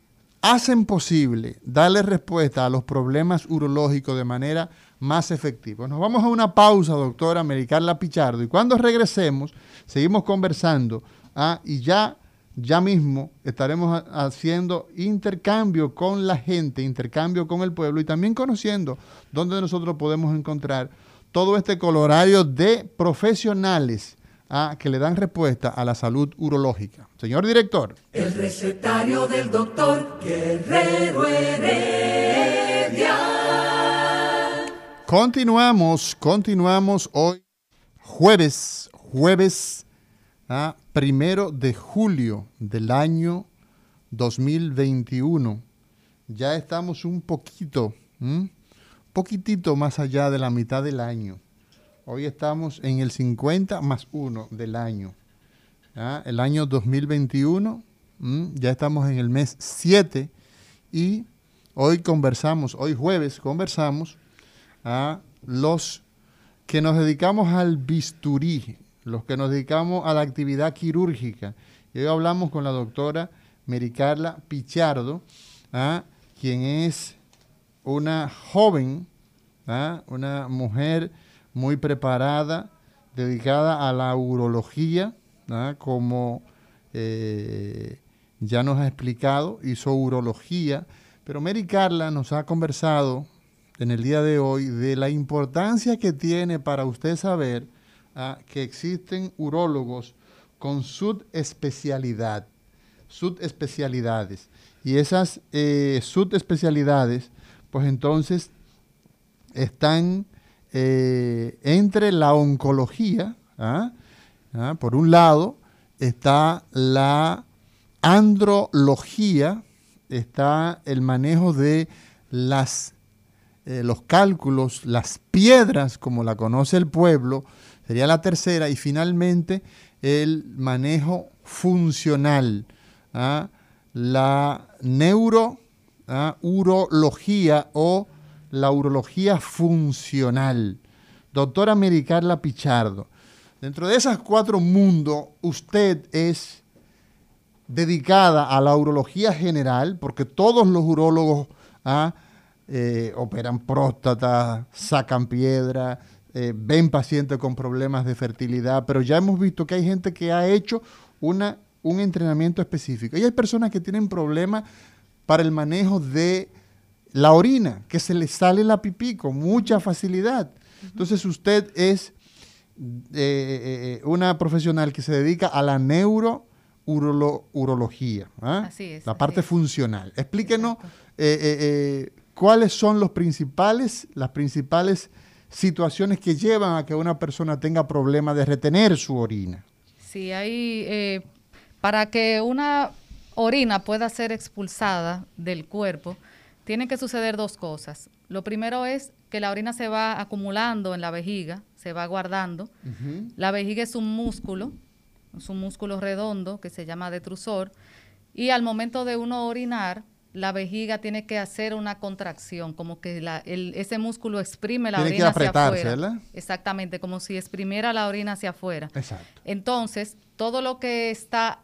hacen posible darle respuesta a los problemas urológicos de manera más efectivo. Nos vamos a una pausa, doctora Americarla Pichardo, y cuando regresemos, seguimos conversando ah, y ya, ya mismo estaremos haciendo intercambio con la gente, intercambio con el pueblo y también conociendo dónde nosotros podemos encontrar todo este colorario de profesionales ah, que le dan respuesta a la salud urológica. Señor director. El recetario del doctor Guerrero Heredia. Continuamos, continuamos hoy, jueves, jueves ¿ah? primero de julio del año 2021. Ya estamos un poquito, poquitito más allá de la mitad del año. Hoy estamos en el 50 más 1 del año. ¿ah? El año 2021, ya estamos en el mes 7 y hoy conversamos, hoy jueves conversamos a los que nos dedicamos al bisturí, los que nos dedicamos a la actividad quirúrgica. Hoy hablamos con la doctora Mericarla Pichardo, ¿ah? quien es una joven, ¿ah? una mujer muy preparada, dedicada a la urología, ¿ah? como eh, ya nos ha explicado, hizo urología, pero Mary Carla nos ha conversado en el día de hoy de la importancia que tiene para usted saber ah, que existen urólogos con subespecialidad, subespecialidades. Y esas eh, subespecialidades, pues entonces están eh, entre la oncología, ¿ah? ¿Ah? por un lado, está la andrología, está el manejo de las eh, los cálculos, las piedras, como la conoce el pueblo, sería la tercera, y finalmente el manejo funcional, ¿ah? la neurourología ¿ah? o la urología funcional. Doctora Mericarla Pichardo, dentro de esas cuatro mundos, usted es dedicada a la urología general, porque todos los urólogos ¿ah? Eh, operan próstata, sacan piedra, eh, ven pacientes con problemas de fertilidad, pero ya hemos visto que hay gente que ha hecho una, un entrenamiento específico. Y hay personas que tienen problemas para el manejo de la orina, que se le sale la pipí con mucha facilidad. Entonces usted es eh, una profesional que se dedica a la neurourología, ¿ah? Así es, la parte funcional. Explíquenos cuáles son los principales, las principales situaciones que llevan a que una persona tenga problemas de retener su orina. Sí, hay, eh, para que una orina pueda ser expulsada del cuerpo, tienen que suceder dos cosas. Lo primero es que la orina se va acumulando en la vejiga, se va guardando. La vejiga es un músculo, es un músculo redondo que se llama detrusor, y al momento de uno orinar, la vejiga tiene que hacer una contracción, como que la- el- ese músculo exprime la Tiene que orina hacia apretarse, afuera. ¿verdad? Exactamente, como si exprimiera la orina hacia afuera. Exacto. Entonces, todo lo que está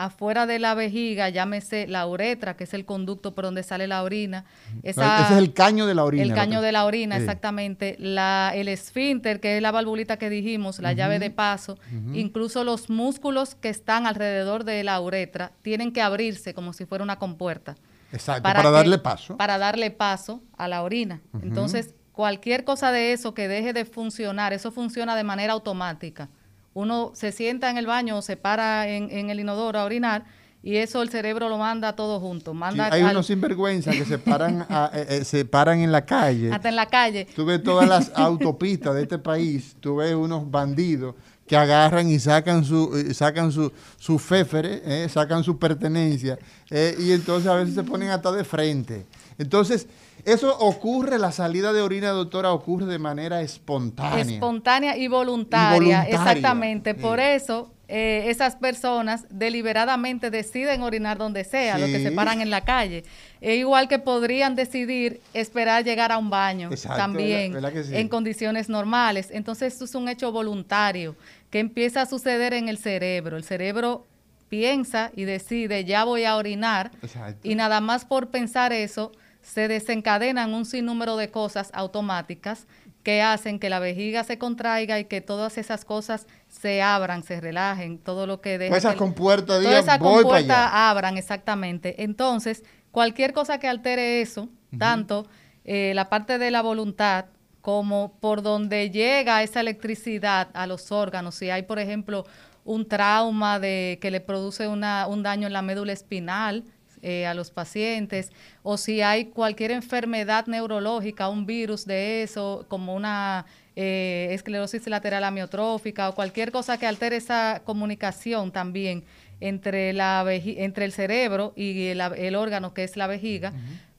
afuera de la vejiga, llámese la uretra, que es el conducto por donde sale la orina, esa- Ese es el caño de la orina. el caño que- de la orina, Sí. exactamente. La, el esfínter, que es la valvulita que dijimos, la llave de paso, incluso los músculos que están alrededor de la uretra tienen que abrirse como si fuera una compuerta. Exacto, para, que- darle paso. Para darle paso a la orina. Entonces, cualquier cosa de eso que deje de funcionar, eso funciona de manera automática. Uno se sienta en el baño o se para en, en el inodoro a orinar y eso el cerebro lo manda todo junto. Sí, Manda hay al- unos sinvergüenzas que se paran, a- eh, eh, se paran en la calle. hasta en la calle. Tú ves todas las autopistas de este país, tú ves unos bandidos que agarran y sacan su eh, sacan su, su féfere, eh, sacan su pertenencia, eh, y entonces a veces se ponen hasta de frente. Entonces, eso ocurre, la salida de orina, doctora, ocurre de manera espontánea. Espontánea y voluntaria, Y voluntaria. exactamente. Sí. Por eso eh, esas personas deliberadamente deciden orinar donde sea, los que Sí. se paran en la calle. E igual que podrían decidir esperar llegar a un baño Exacto, también ¿verdad- verdad que sí? en condiciones normales. Entonces esto es un hecho voluntario que empieza a suceder en el cerebro. El cerebro piensa y decide, ya voy a orinar, Exacto. y nada más por pensar eso, se desencadenan un sinnúmero de cosas automáticas que hacen que la vejiga se contraiga y que todas esas cosas se abran, se relajen, todo lo que deja esas compuertas todas esas compuertas abran, exactamente. Entonces, cualquier cosa que altere eso, tanto eh, la parte de la voluntad como por donde llega esa electricidad a los órganos, si hay, por ejemplo, un trauma de que le produce una, un daño en la médula espinal eh, a los pacientes, o si hay cualquier enfermedad neurológica, un virus de eso, como una eh, esclerosis lateral amiotrófica o cualquier cosa que altere esa comunicación también entre, la entre el cerebro y el órgano que es la vejiga,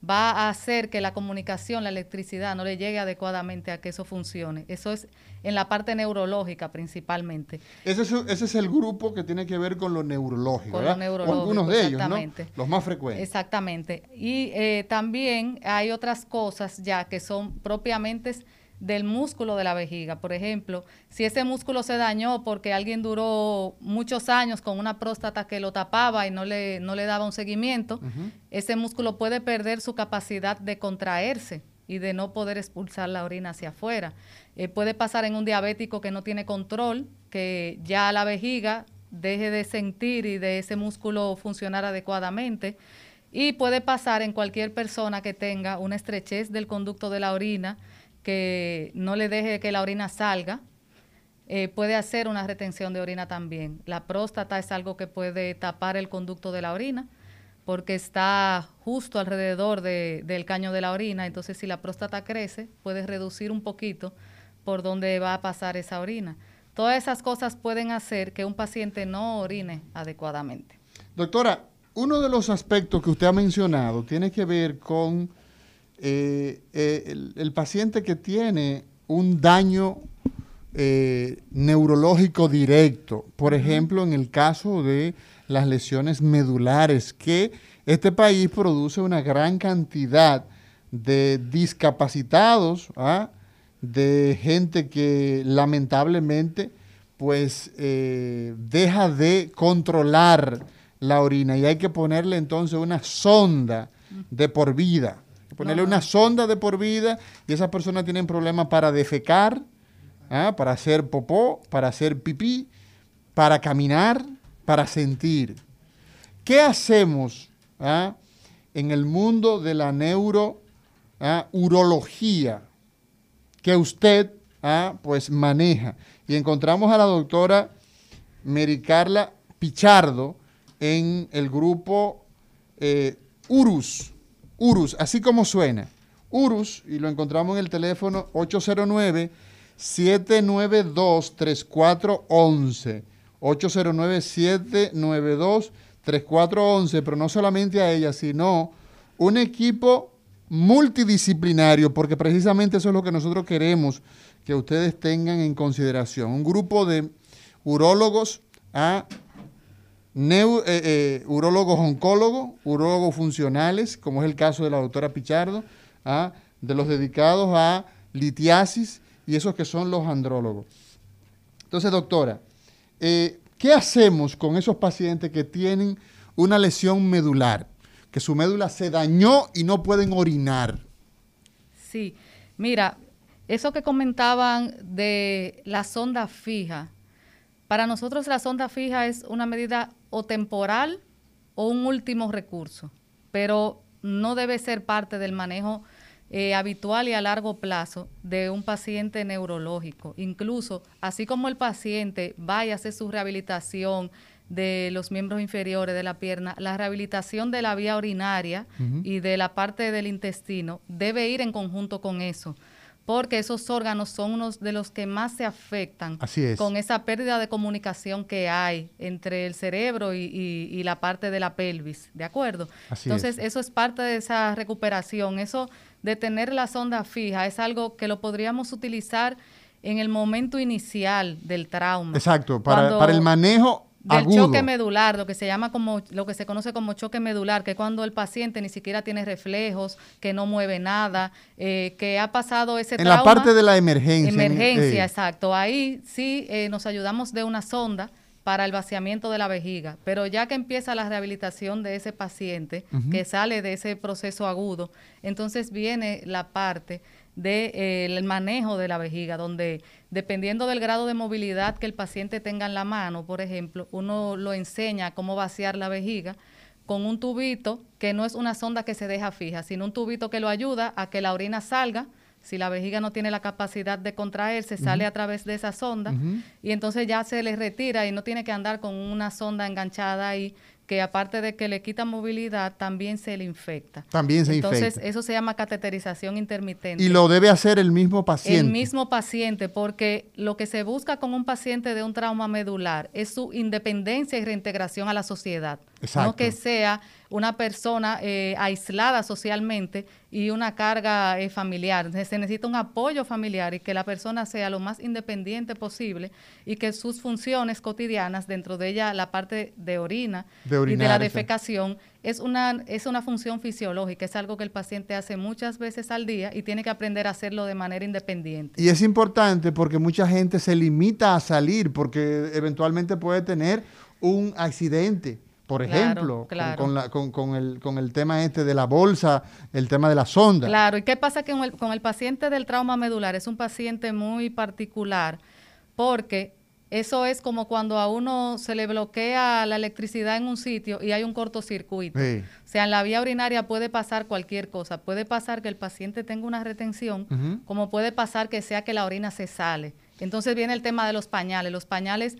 va a hacer que la comunicación, la electricidad no le llegue adecuadamente a que eso funcione. Eso es en la parte neurológica principalmente. Ese es, ese es el grupo que tiene que ver con lo neurológico, Con lo neurológico, o algunos de ellos, ¿no? Los más frecuentes. Exactamente. Y eh, también hay otras cosas ya que son propiamente del músculo de la vejiga. Por ejemplo, si ese músculo se dañó porque alguien duró muchos años con una próstata que lo tapaba y no le, no le daba un seguimiento, ese músculo puede perder su capacidad de contraerse y de no poder expulsar la orina hacia afuera. Eh, puede pasar en un diabético que no tiene control, que ya la vejiga deje de sentir y de ese músculo funcionar adecuadamente. Y puede pasar en cualquier persona que tenga una estrechez del conducto de la orina, no le deje que la orina salga. Eh, puede hacer una retención de orina también. La próstata es algo que puede tapar el conducto de la orina porque está justo alrededor de- del caño de la orina. Entonces, si la próstata crece, puede reducir un poquito por donde va a pasar esa orina. Todas esas cosas pueden hacer que un paciente no orine adecuadamente. Doctora, uno de los aspectos que usted ha mencionado tiene que ver con eh, eh, el, paciente que tiene un daño eh, neurológico directo, por ejemplo, en el caso de las lesiones medulares, que este país produce una gran cantidad de discapacitados, ¿ah? de gente que lamentablemente pues deja de controlar la orina. Y hay que ponerle entonces una sonda de por vida ponerle una sonda de por vida y esas personas tienen problemas para defecar, ¿ah? para hacer popó, para hacer pipí, para caminar, para sentir. ¿Qué hacemos ¿ah? en el mundo de la neurología ¿ah? que usted pues maneja? Y encontramos a la doctora Mericarla Pichardo en el grupo eh, URUS, URUS, así como suena. URUS, y lo encontramos en el teléfono 809-792-3411. 809-792-3411, pero no solamente a ella, sino un equipo multidisciplinario, porque precisamente eso es lo que nosotros queremos que ustedes tengan en consideración. Un grupo de urólogos a Neu, eh, eh, oncólogos, urólogos funcionales, como es el caso de la doctora Pichardo, ¿ah? de los dedicados a litiasis y esos que son los andrólogos. Entonces, doctora, eh, ¿qué hacemos con esos pacientes que tienen una lesión medular, que su médula se dañó y no pueden orinar? Sí, mira, eso que comentaban de la sonda fija, para nosotros la sonda fija es una medida o temporal o un último recurso, pero no debe ser parte del manejo eh, habitual y a largo plazo de un paciente neurológico. Incluso, así como el paciente vaya a hacer su rehabilitación de los miembros inferiores de la pierna, la rehabilitación de la vía urinaria y de la parte del intestino debe ir en conjunto con eso porque esos órganos son unos de los que más se afectan con esa pérdida de comunicación que hay entre el cerebro y, la parte de la pelvis, ¿de acuerdo? Entonces, eso es parte de esa recuperación. Eso de tener la sonda fija es algo que lo podríamos utilizar en el momento inicial del trauma. Exacto, para, para el manejo del choque medular, lo que se llama como lo que se conoce como choque medular, que cuando el paciente ni siquiera tiene reflejos, que no mueve nada, eh, que ha pasado ese en la parte de la emergencia. Emergencia, exacto. Ahí sí eh, nos ayudamos de una sonda para el vaciamiento de la vejiga, pero ya que empieza la rehabilitación de ese paciente, que sale de ese proceso agudo, entonces viene la parte del de, eh, manejo de la vejiga, donde dependiendo del grado de movilidad que el paciente tenga en la mano, por ejemplo, uno lo enseña cómo vaciar la vejiga con un tubito que no es una sonda que se deja fija, sino un tubito que lo ayuda a que la orina salga. Si la vejiga no tiene la capacidad de contraerse, sale a través de esa sonda y entonces ya se le retira y no tiene que andar con una sonda enganchada ahí que aparte de que le quita movilidad, también se le infecta. También se infecta. Entonces, eso se llama cateterización intermitente. Y lo debe hacer el mismo paciente. El mismo paciente, porque lo que se busca con un paciente de un trauma medular es su independencia y reintegración a la sociedad. No que sea una persona eh, aislada socialmente y una carga eh, familiar. Se necesita un apoyo familiar y que la persona sea lo más independiente posible y que sus funciones cotidianas, dentro de ella la parte de orina y de la defecación, es una, es una función fisiológica, es algo que el paciente hace muchas veces al día y tiene que aprender a hacerlo de manera independiente. Y es importante porque mucha gente se limita a salir porque eventualmente puede tener un accidente por ejemplo, Con, el, con el tema este de la bolsa, el tema de la sonda. Claro, ¿y qué pasa con el, con el paciente del trauma medular? Es un paciente muy particular porque eso es como cuando a uno se le bloquea la electricidad en un sitio y hay un cortocircuito. O sea, en la vía urinaria puede pasar cualquier cosa. Puede pasar que el paciente tenga una retención, como puede pasar que sea que la orina se sale. Entonces viene el tema de los pañales. Los pañales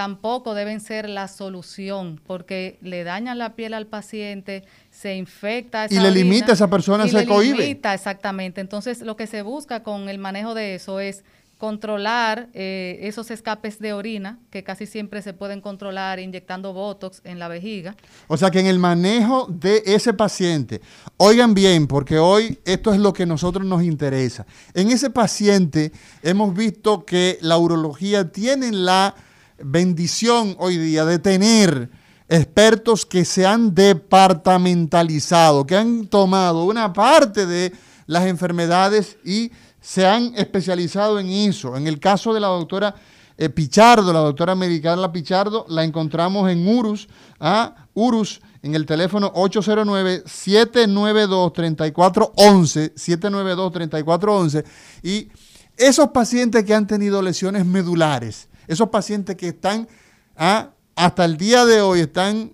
tampoco deben ser la solución porque le dañan la piel al paciente, se infecta. y le limita a esa persona, se le Limita, exactamente. Entonces, lo que se busca con el manejo de eso es controlar eh, esos escapes de orina, que casi siempre se pueden controlar inyectando Botox en la vejiga. O sea que en el manejo de ese paciente, oigan bien, porque hoy esto es lo que a nosotros nos interesa. En ese paciente hemos visto que la urología tiene la bendición hoy día de tener expertos que se han departamentalizado, que han tomado una parte de las enfermedades y se han especializado en eso. En el caso de la doctora eh, Pichardo, la doctora Americana Pichardo, la encontramos en URUS, ¿ah? URUS en el teléfono 809-792-3411, 792-3411, y esos pacientes que han tenido lesiones medulares, esos pacientes que están ¿ah? hasta el día de hoy, están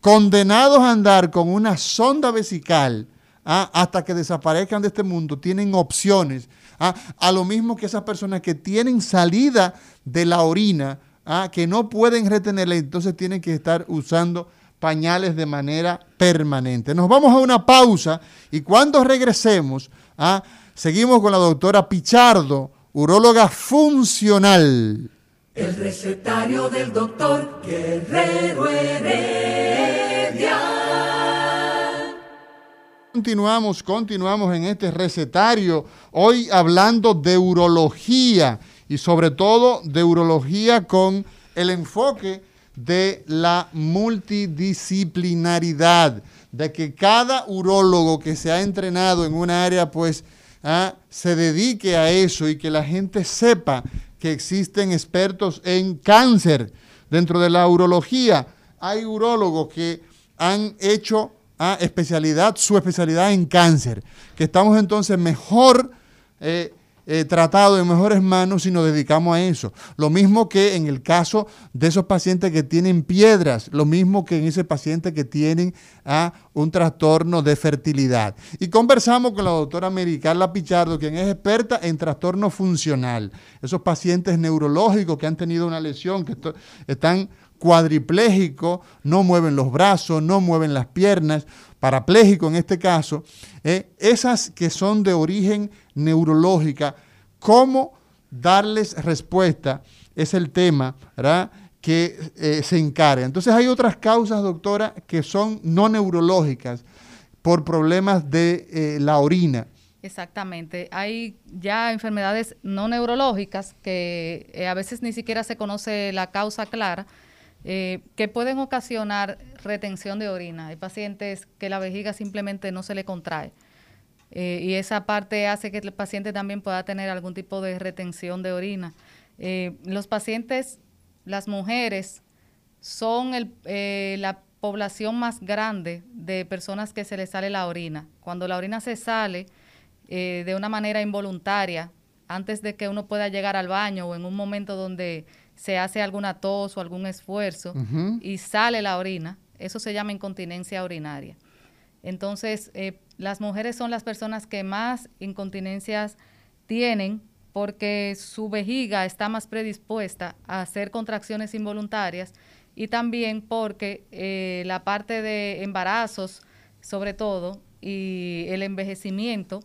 condenados a andar con una sonda vesical, ¿ah? hasta que desaparezcan de este mundo, tienen opciones. ¿ah? A lo mismo que esas personas que tienen salida de la orina, ¿ah? que no pueden retenerla, entonces tienen que estar usando pañales de manera permanente. Nos vamos a una pausa y cuando regresemos, seguimos con la doctora Pichardo, uróloga funcional. El recetario del doctor Guerrero Heredia. Continuamos, continuamos en este recetario, hoy hablando de urología y sobre todo de urología con el enfoque de la multidisciplinaridad, de que cada urólogo que se ha entrenado en un área pues ah, se dedique a eso y que la gente sepa que existen expertos en cáncer dentro de la urología. Hay urólogos que han hecho a especialidad, su especialidad en cáncer, que estamos entonces mejor eh, eh, tratados, en mejores manos si nos dedicamos a eso. Lo mismo que en el caso de esos pacientes que tienen piedras, lo mismo que en ese paciente que tienen a un trastorno de fertilidad. Y conversamos con la doctora Americarla Pichardo, quien es experta en trastorno funcional. Esos pacientes neurológicos que han tenido una lesión, que están cuadripléjico, no mueven los brazos, no mueven las piernas, parapléjico en este caso, eh, esas que son de origen neurológica, ¿cómo darles respuesta? Es el tema que eh, se encarga. Entonces hay otras causas, doctora, que son no neurológicas por problemas de eh, la orina. Exactamente. Hay ya enfermedades no neurológicas que a veces ni siquiera se conoce la causa clara, eh, que pueden ocasionar retención de orina. Hay pacientes que la vejiga simplemente no se le contrae. Eh, y esa parte hace que el paciente también pueda tener algún tipo de retención de orina. Eh, los pacientes, las mujeres, son la población más grande de personas que se les sale la orina. Cuando la orina se sale de una manera involuntaria, antes de que uno pueda llegar al baño o en un momento donde se hace alguna tos o algún esfuerzo y sale la orina, eso se llama incontinencia urinaria. Entonces, eh, las mujeres son las personas que más incontinencias tienen porque su vejiga está más predispuesta a hacer contracciones involuntarias y también porque eh, la parte de embarazos, sobre todo, y el envejecimiento,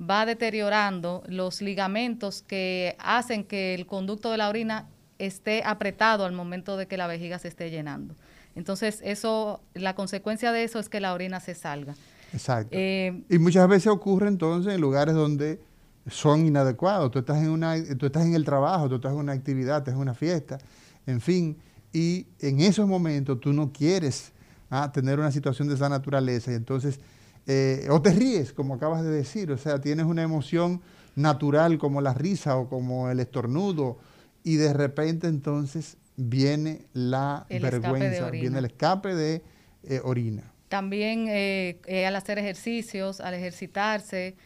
va deteriorando los ligamentos que hacen que el conducto de la orina esté apretado al momento de que la vejiga se esté llenando. Entonces, eso, la consecuencia de eso es que la orina se salga. Exacto. Eh, y muchas veces ocurre entonces en lugares donde son inadecuados. Tú estás en una, tú estás en el trabajo, tú estás en una actividad, estás en una fiesta, en fin, y en esos momentos tú no quieres ah, tener una situación de esa naturaleza y entonces eh, o te ríes, como acabas de decir, o sea, tienes una emoción natural como la risa o como el estornudo y de repente entonces viene la vergüenza, viene el escape de eh, orina. También eh, eh, al hacer ejercicios, al ejercitarse,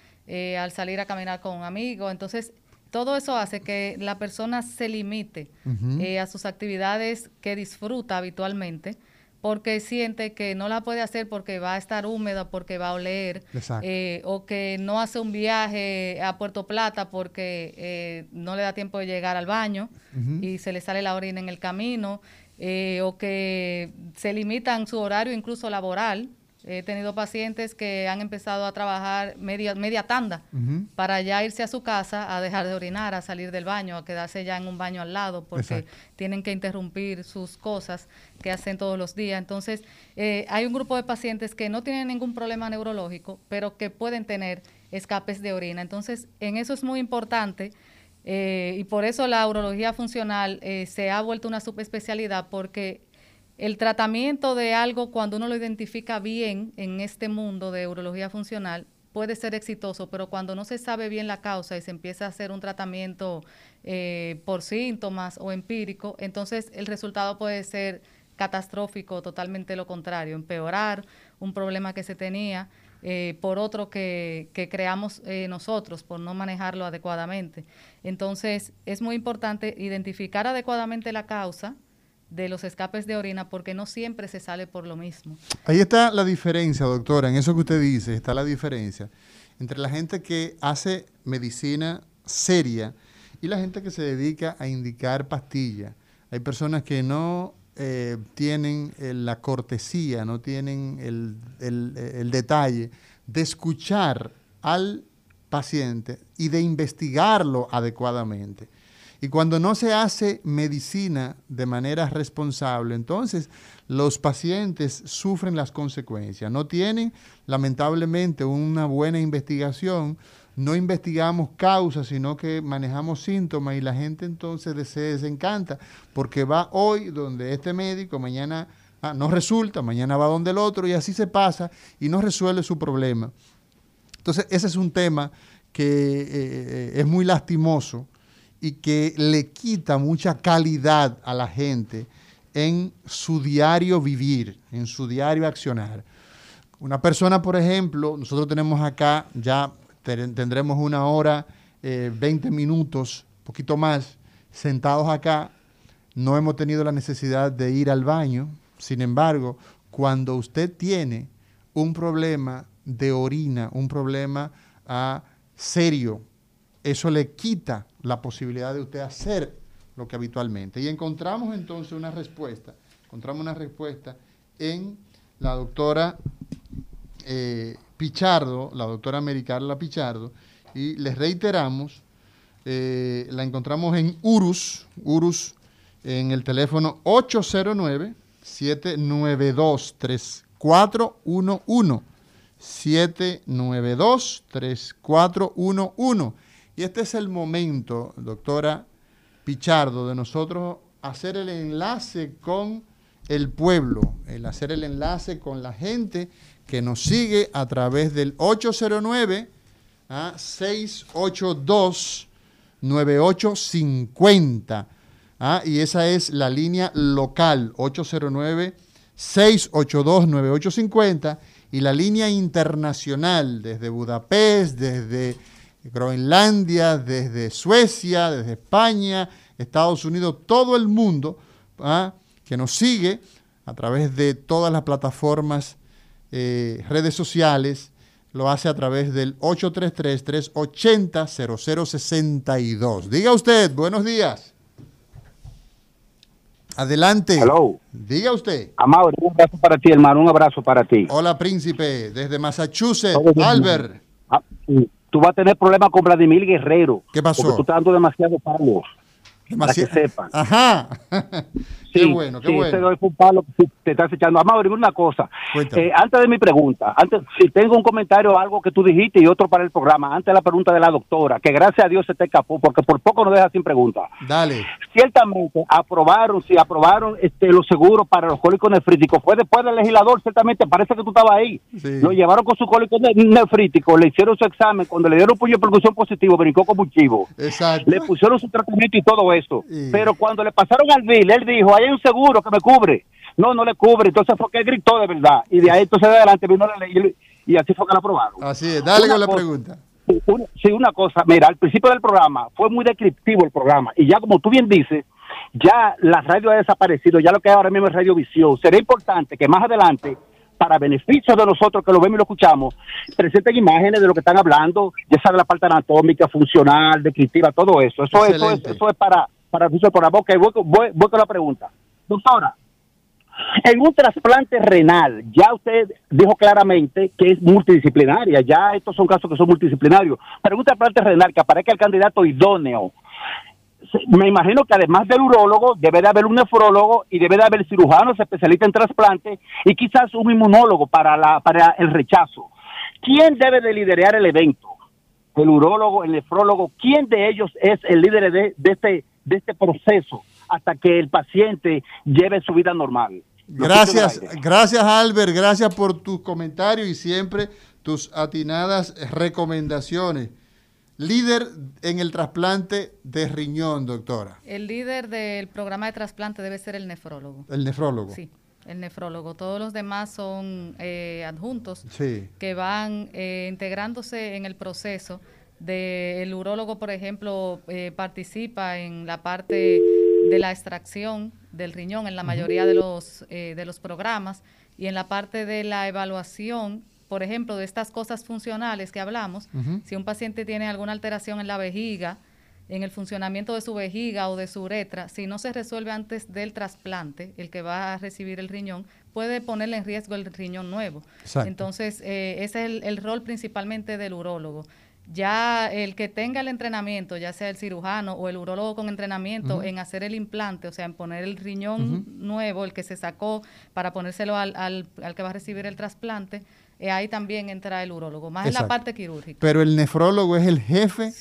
al salir a caminar con un amigo, entonces todo eso hace que la persona se limite a sus actividades que disfruta habitualmente porque siente que no la puede hacer porque va a estar húmeda, porque va a oler, eh, o que no hace un viaje a Puerto Plata porque eh, no le da tiempo de llegar al baño y se le sale la orina en el camino, eh, o que se limitan su horario incluso laboral, He tenido pacientes que han empezado a trabajar media, media tanda para ya irse a su casa a dejar de orinar, a salir del baño, a quedarse ya en un baño al lado porque tienen que interrumpir sus cosas que hacen todos los días. Entonces, eh, hay un grupo de pacientes que no tienen ningún problema neurológico, pero que pueden tener escapes de orina. Entonces, en eso es muy importante. Eh, y por eso la urología funcional eh, se ha vuelto una subespecialidad porque el tratamiento de algo, cuando uno lo identifica bien en este mundo de urología funcional, puede ser exitoso, pero cuando no se sabe bien la causa y se empieza a hacer un tratamiento eh, por síntomas o empírico, entonces el resultado puede ser catastrófico, totalmente lo contrario, empeorar un problema que se tenía eh, por otro que, creamos eh, nosotros, por no manejarlo adecuadamente. Entonces es muy importante identificar adecuadamente la causa, de los escapes de orina porque no siempre se sale por lo mismo. Ahí está la diferencia, doctora, en eso que usted dice, está la diferencia entre la gente que hace medicina seria y la gente que se dedica a indicar pastillas. Hay personas que no eh, tienen eh, la cortesía, no tienen el, el detalle de escuchar al paciente y de investigarlo adecuadamente. Y cuando no se hace medicina de manera responsable, entonces los pacientes sufren las consecuencias. No tienen, lamentablemente, una buena investigación. No investigamos causas, sino que manejamos síntomas y la gente entonces se desencanta porque va hoy donde este médico, mañana ah, no resulta, mañana va donde el otro y así se pasa y no resuelve su problema. Entonces, ese es un tema que eh, eh, es muy lastimoso y que le quita mucha calidad a la gente en su diario vivir, en su diario accionar. Una persona, por ejemplo, nosotros tenemos acá, ya tendremos una hora, 20 eh, minutos, poquito más, sentados acá, no hemos tenido la necesidad de ir al baño. Sin embargo, cuando usted tiene un problema de orina, un problema ah, serio, eso le quita la posibilidad de usted hacer lo que habitualmente. Y encontramos entonces una respuesta, encontramos una respuesta en la doctora eh, Pichardo, la doctora Americarla Pichardo, y les reiteramos, eh, la encontramos en URUS, URUS en el teléfono 809-792-3411. 792-3411. Y este es el momento, doctora Pichardo, de nosotros hacer el enlace con el pueblo, el hacer el enlace con la gente que nos sigue a través del 809 682 9850. Y esa es la línea local, 809 682 9850 y la línea internacional desde Budapest, desde Groenlandia, desde Suecia, desde España, Estados Unidos, todo el mundo ¿ah? que nos sigue a través de todas las plataformas, eh, redes sociales, lo hace a través del 833-380-0062. Diga usted, buenos días. Adelante. Hello. Diga usted. Amado, un abrazo para ti, hermano, un abrazo para ti. Hola, príncipe, desde Massachusetts, Albert. Ah, tú vas a tener problemas con Vladimir Guerrero. ¿Qué pasó? Porque tú estás dando demasiado palos. Demasiado. Para que sepan. Ajá. qué bueno, qué sí, bueno. Ese un palo que te estás echando. Amado, dime una cosa. Eh, antes de mi pregunta, antes, si tengo un comentario, algo que tú dijiste y otro para el programa, antes de la pregunta de la doctora, que gracias a Dios se te escapó, porque por poco no deja sin pregunta. Dale. Ciertamente aprobaron, si aprobaron este, los seguros para los cólicos nefríticos, fue después del legislador, ciertamente, parece que tú estabas ahí. Lo llevaron con su cólico nefrítico, le hicieron su examen, cuando le dieron un puño de percusión positivo, brincó como un chivo. Exacto. Le pusieron su tratamiento y todo eso. Pero cuando le pasaron al bill, él dijo, hay un seguro que me cubre. No, no le cubre. Entonces fue que gritó de verdad. Y de ahí entonces de adelante vino la ley y así fue que la aprobaron. Así es. Dale con la pregunta. sí, una cosa. Mira, al principio del programa fue muy descriptivo el programa. Y ya como tú bien dices, ya la radio ha desaparecido. Ya lo que ahora mismo es radiovisión. Será importante que más adelante para beneficio de nosotros que lo vemos y lo escuchamos, presenten imágenes de lo que están hablando, ya sabe la parte anatómica, funcional, descriptiva, todo eso. Eso, eso, es, eso es para, para el programa. Ok, voy, voy, voy con la pregunta. Doctora, En un trasplante renal, ya usted dijo claramente que es multidisciplinaria, ya estos son casos que son multidisciplinarios, pero en un trasplante renal que aparezca el candidato idóneo, me imagino que además del urólogo debe de haber un nefrólogo y debe de haber cirujanos especialistas en trasplante y quizás un inmunólogo para, la, para el rechazo. ¿Quién debe de liderar el evento? ¿El urólogo, el nefrólogo? ¿Quién de ellos es el líder de, de, este, de este proceso hasta que el paciente lleve su vida normal? Gracias, gracias Albert, gracias por tus comentarios y siempre tus atinadas recomendaciones. Líder en el trasplante de riñón, doctora. El líder del programa de trasplante debe ser el nefrólogo. El nefrólogo. Sí, el nefrólogo. Todos los demás son eh, adjuntos que van eh, integrándose en el proceso. De, el urólogo, por ejemplo, eh, participa en la parte de la extracción del riñón en la mayoría de los, eh, de los programas y en la parte de la evaluación, por ejemplo, de estas cosas funcionales que hablamos, si un paciente tiene alguna alteración en la vejiga, en el funcionamiento de su vejiga o de su uretra, si no se resuelve antes del trasplante, el que va a recibir el riñón, puede ponerle en riesgo el riñón nuevo. Entonces, eh, ese es el, el, rol principalmente del urólogo ya el que tenga el entrenamiento, ya sea el cirujano o el urólogo con entrenamiento en hacer el implante, o sea, en poner el riñón nuevo, el que se sacó, para ponérselo al, al, que va a recibir el trasplante, eh, ahí también entra el urólogo, más en la parte quirúrgica. Pero el nefrólogo es el jefe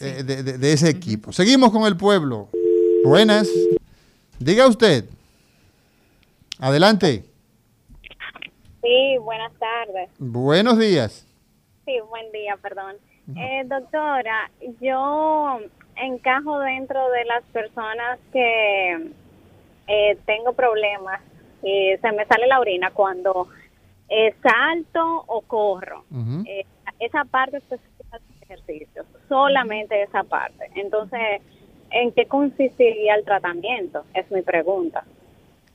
eh, de, ese equipo. Seguimos con el pueblo. Buenas. Diga usted. Adelante. Sí, buenas tardes. Buenos días. Sí, buen día, perdón. Eh, doctora, yo encajo dentro de las personas que eh, tengo problemas y se me sale la orina cuando eh, salto o corro. Eh, esa parte específica de ejercicios, solamente esa parte. Entonces, ¿en qué consistiría el tratamiento? Es mi pregunta.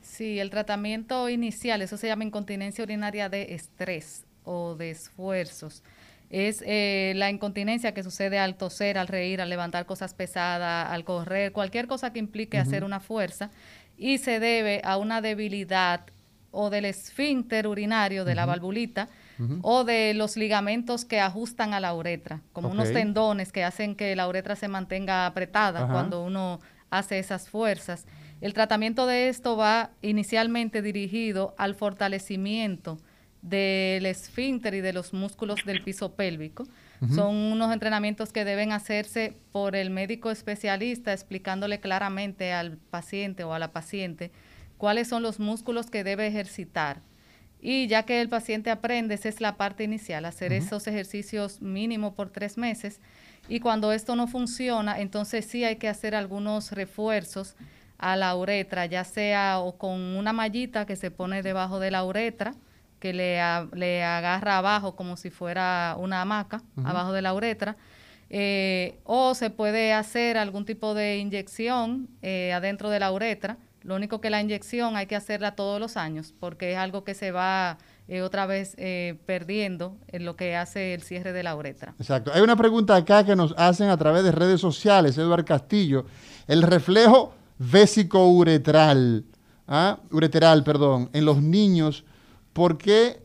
Sí, el tratamiento inicial, eso se llama incontinencia urinaria de estrés o de esfuerzos es eh, la incontinencia que sucede al toser, al reír, al levantar cosas pesadas, al correr, cualquier cosa que implique hacer una fuerza y se debe a una debilidad o del esfínter urinario de la valvulita o de los ligamentos que ajustan a la uretra, como unos tendones que hacen que la uretra se mantenga apretada cuando uno hace esas fuerzas. El tratamiento de esto va inicialmente dirigido al fortalecimiento del esfínter y de los músculos del piso pélvico. Son unos entrenamientos que deben hacerse por el médico especialista explicándole claramente al paciente o a la paciente cuáles son los músculos que debe ejercitar. Y ya que el paciente aprende, esa es la parte inicial, hacer esos ejercicios mínimo por tres meses. Y cuando esto no funciona, entonces sí hay que hacer algunos refuerzos a la uretra, ya sea o con una mallita que se pone debajo de la uretra, que le, le agarra abajo como si fuera una hamaca, abajo de la uretra. Eh, o se puede hacer algún tipo de inyección eh, adentro de la uretra. Lo único que la inyección hay que hacerla todos los años porque es algo que se va eh, otra vez perdiendo en lo que hace el cierre de la uretra. Exacto. Hay una pregunta acá que nos hacen a través de redes sociales, Eduardo Castillo. El reflejo vésico-uretral, ¿ah? ureteral, perdón, en los niños ¿Por qué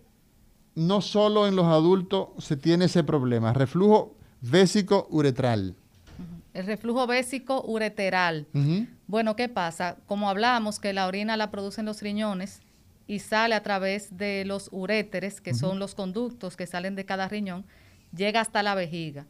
no solo en los adultos se tiene ese problema? Reflujo vésico uretral. El reflujo vésico ureteral. Bueno, ¿qué pasa? Como hablamos que la orina la producen los riñones y sale a través de los uréteres, que son los conductos que salen de cada riñón, llega hasta la vejiga.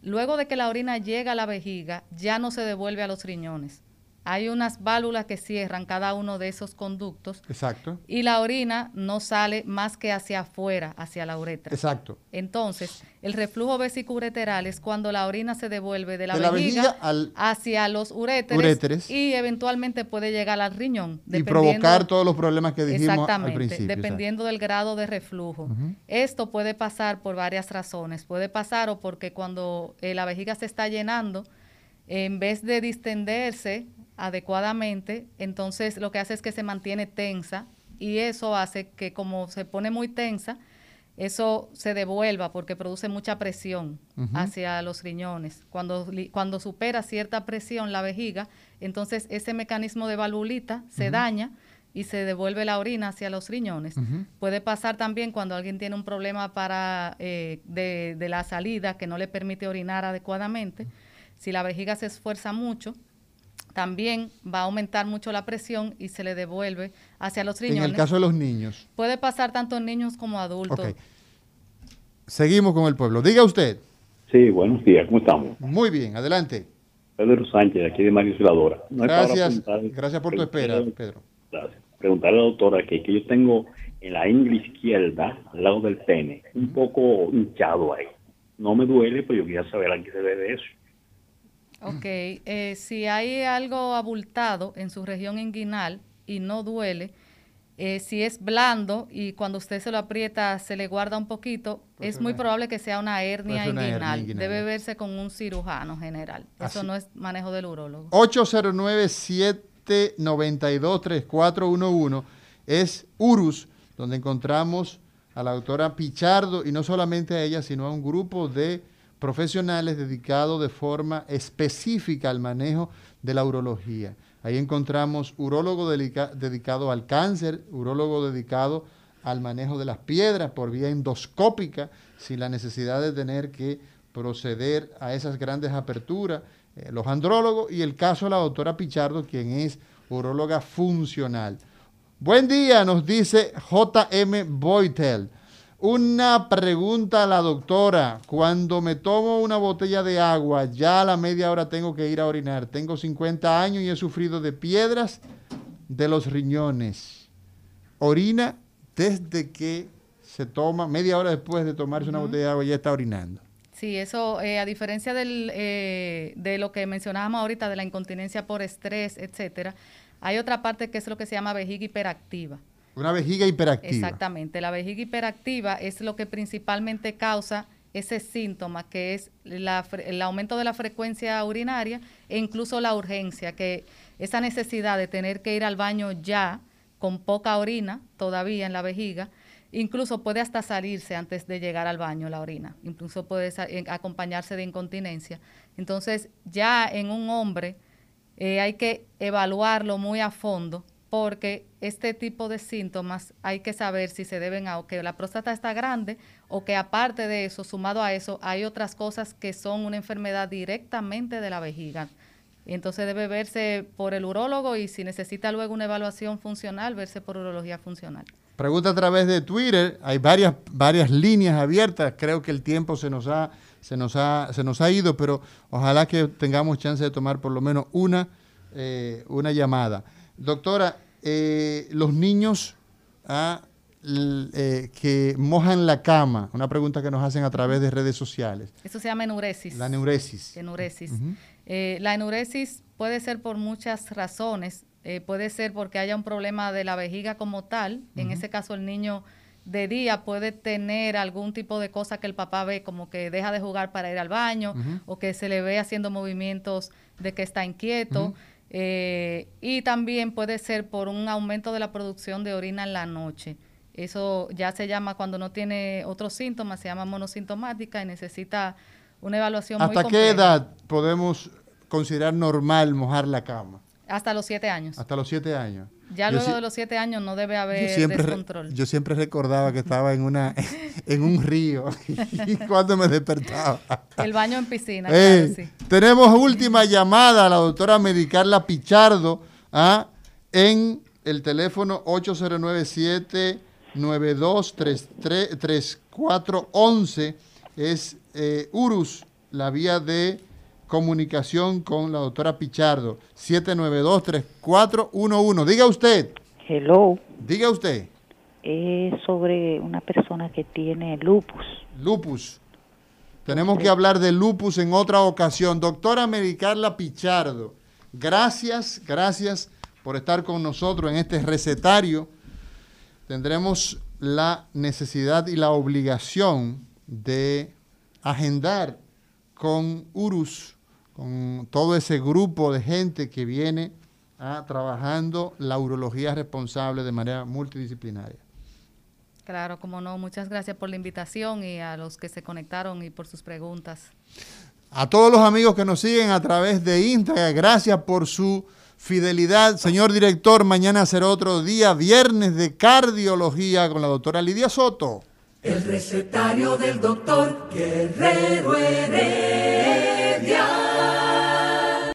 Luego de que la orina llega a la vejiga, ya no se devuelve a los riñones hay unas válvulas que cierran cada uno de esos conductos. Exacto. Y la orina no sale más que hacia afuera, hacia la uretra. Exacto. Entonces, el reflujo vesicoureteral es cuando la orina se devuelve de la, vejiga, hacia los uréteres, y eventualmente puede llegar al riñón. Y provocar todos los problemas que dijimos al principio. dependiendo del grado de reflujo. Esto puede pasar por varias razones. Puede pasar o porque cuando eh, la vejiga se está llenando, en vez de distenderse adecuadamente, entonces lo que hace es que se mantiene tensa y eso hace que como se pone muy tensa, eso se devuelva porque produce mucha presión hacia los riñones. Cuando, cuando supera cierta presión la vejiga, entonces ese mecanismo de valvulita se daña y se devuelve la orina hacia los riñones. Puede pasar también cuando alguien tiene un problema para eh, de, de, la salida que no le permite orinar adecuadamente. Si la vejiga se esfuerza mucho, también va a aumentar mucho la presión y se le devuelve hacia los riñones. En el caso de los niños. Puede pasar tanto en niños como adultos. Seguimos con el pueblo. Diga usted. Sí, buenos días, ¿cómo estamos? Muy bien, adelante. Pedro Sánchez, aquí de Mario Ciladora. gracias, gracias por tu espera, Pedro. Gracias. Preguntarle a la doctora que, que yo tengo en la ingle izquierda, al lado del pene, un poco hinchado ahí. No me duele, pero yo quería saber a qué se debe eso. Ok, eh, si hay algo abultado en su región inguinal y no duele, eh, si es blando y cuando usted se lo aprieta se le guarda un poquito, pues es muy probable que sea una hernia, inguinal. Debe verse con un cirujano general. Eso no es manejo del urólogo. 809-792-3411 es URUS, donde encontramos a la doctora Pichardo y no solamente a ella, sino a un grupo de profesionales dedicados de forma específica al manejo de la urología. Ahí encontramos urólogo dedicado al cáncer, urólogo dedicado al manejo de las piedras por vía endoscópica, sin la necesidad de tener que proceder a esas grandes aperturas, eh, los andrólogos y el caso de la doctora Pichardo, quien es uróloga funcional. Buen día, nos dice JM Boitel. Una pregunta a la doctora. Cuando me tomo una botella de agua, ya a la media hora tengo que ir a orinar. Tengo 50 años y he sufrido de piedras de los riñones. Orina desde que se toma, media hora después de tomarse una botella de agua, ya está orinando. Sí, eso, eh, a diferencia del, eh, de lo que mencionábamos ahorita, de la incontinencia por estrés, etcétera, hay otra parte que es lo que se llama vejiga hiperactiva. Una vejiga hiperactiva. Exactamente. La vejiga hiperactiva es lo que principalmente causa ese síntoma, que es el aumento de la frecuencia urinaria e incluso la urgencia, que esa necesidad de tener que ir al baño ya con poca orina todavía en la vejiga, incluso puede hasta salirse antes de llegar al baño la orina, incluso puede acompañarse de incontinencia. Entonces, ya en un hombre eh, hay que evaluarlo muy a fondo porque este tipo de síntomas hay que saber si se deben a que la próstata está grande o que aparte de eso, sumado a eso, hay otras cosas que son una enfermedad directamente de la vejiga. Entonces debe verse por el urólogo y si necesita luego una evaluación funcional, verse por urología funcional. Pregunta a través de Twitter, hay varias, varias líneas abiertas, creo que el tiempo se nos ha, se nos ha, se nos ha ido, pero ojalá que tengamos chance de tomar por lo menos una, eh, una llamada. Doctora, eh, los niños ah, eh, que mojan la cama, una pregunta que nos hacen a través de redes sociales. Eso se llama enuresis. La enuresis. Enuresis. Eh, la enuresis puede ser por muchas razones. puede ser porque haya un problema de la vejiga como tal. En ese caso, el niño de día puede tener algún tipo de cosa que el papá ve, como que deja de jugar para ir al baño o que se le ve haciendo movimientos de que está inquieto. Eh, y también puede ser por un aumento de la producción de orina en la noche. Eso ya se llama cuando no tiene otros síntomas, se llama monosintomática y necesita una evaluación ¿Hasta qué edad podemos considerar normal mojar la cama? Hasta los siete años. Hasta los siete años. Ya luego de los siete años no debe haber yo siempre, descontrol. Yo siempre recordaba que estaba en una en un río y cuando me despertaba. El baño en piscina. Tenemos última llamada a la doctora Medicarla Pichardo ¿ah? en el teléfono 8097 923411 es eh, URUS, la vía de comunicación con la doctora Pichardo, 792-3411. Diga usted. Hello. Diga usted. Es sobre una persona que tiene lupus. Lupus. Tenemos que hablar de lupus en otra ocasión. Doctora Medicarla Pichardo, gracias, gracias por estar con nosotros en este recetario. Tendremos la necesidad y la obligación de agendar con URUS con todo ese grupo de gente que viene a, trabajando la urología responsable de manera multidisciplinaria. Claro, como no, muchas gracias por la invitación y a los que se conectaron y por sus preguntas. A todos los amigos que nos siguen a través de Instagram, gracias por su fidelidad. Señor director, mañana será otro día, viernes de cardiología con la doctora Lidia Soto. El recetario del doctor Guerrero Heredia.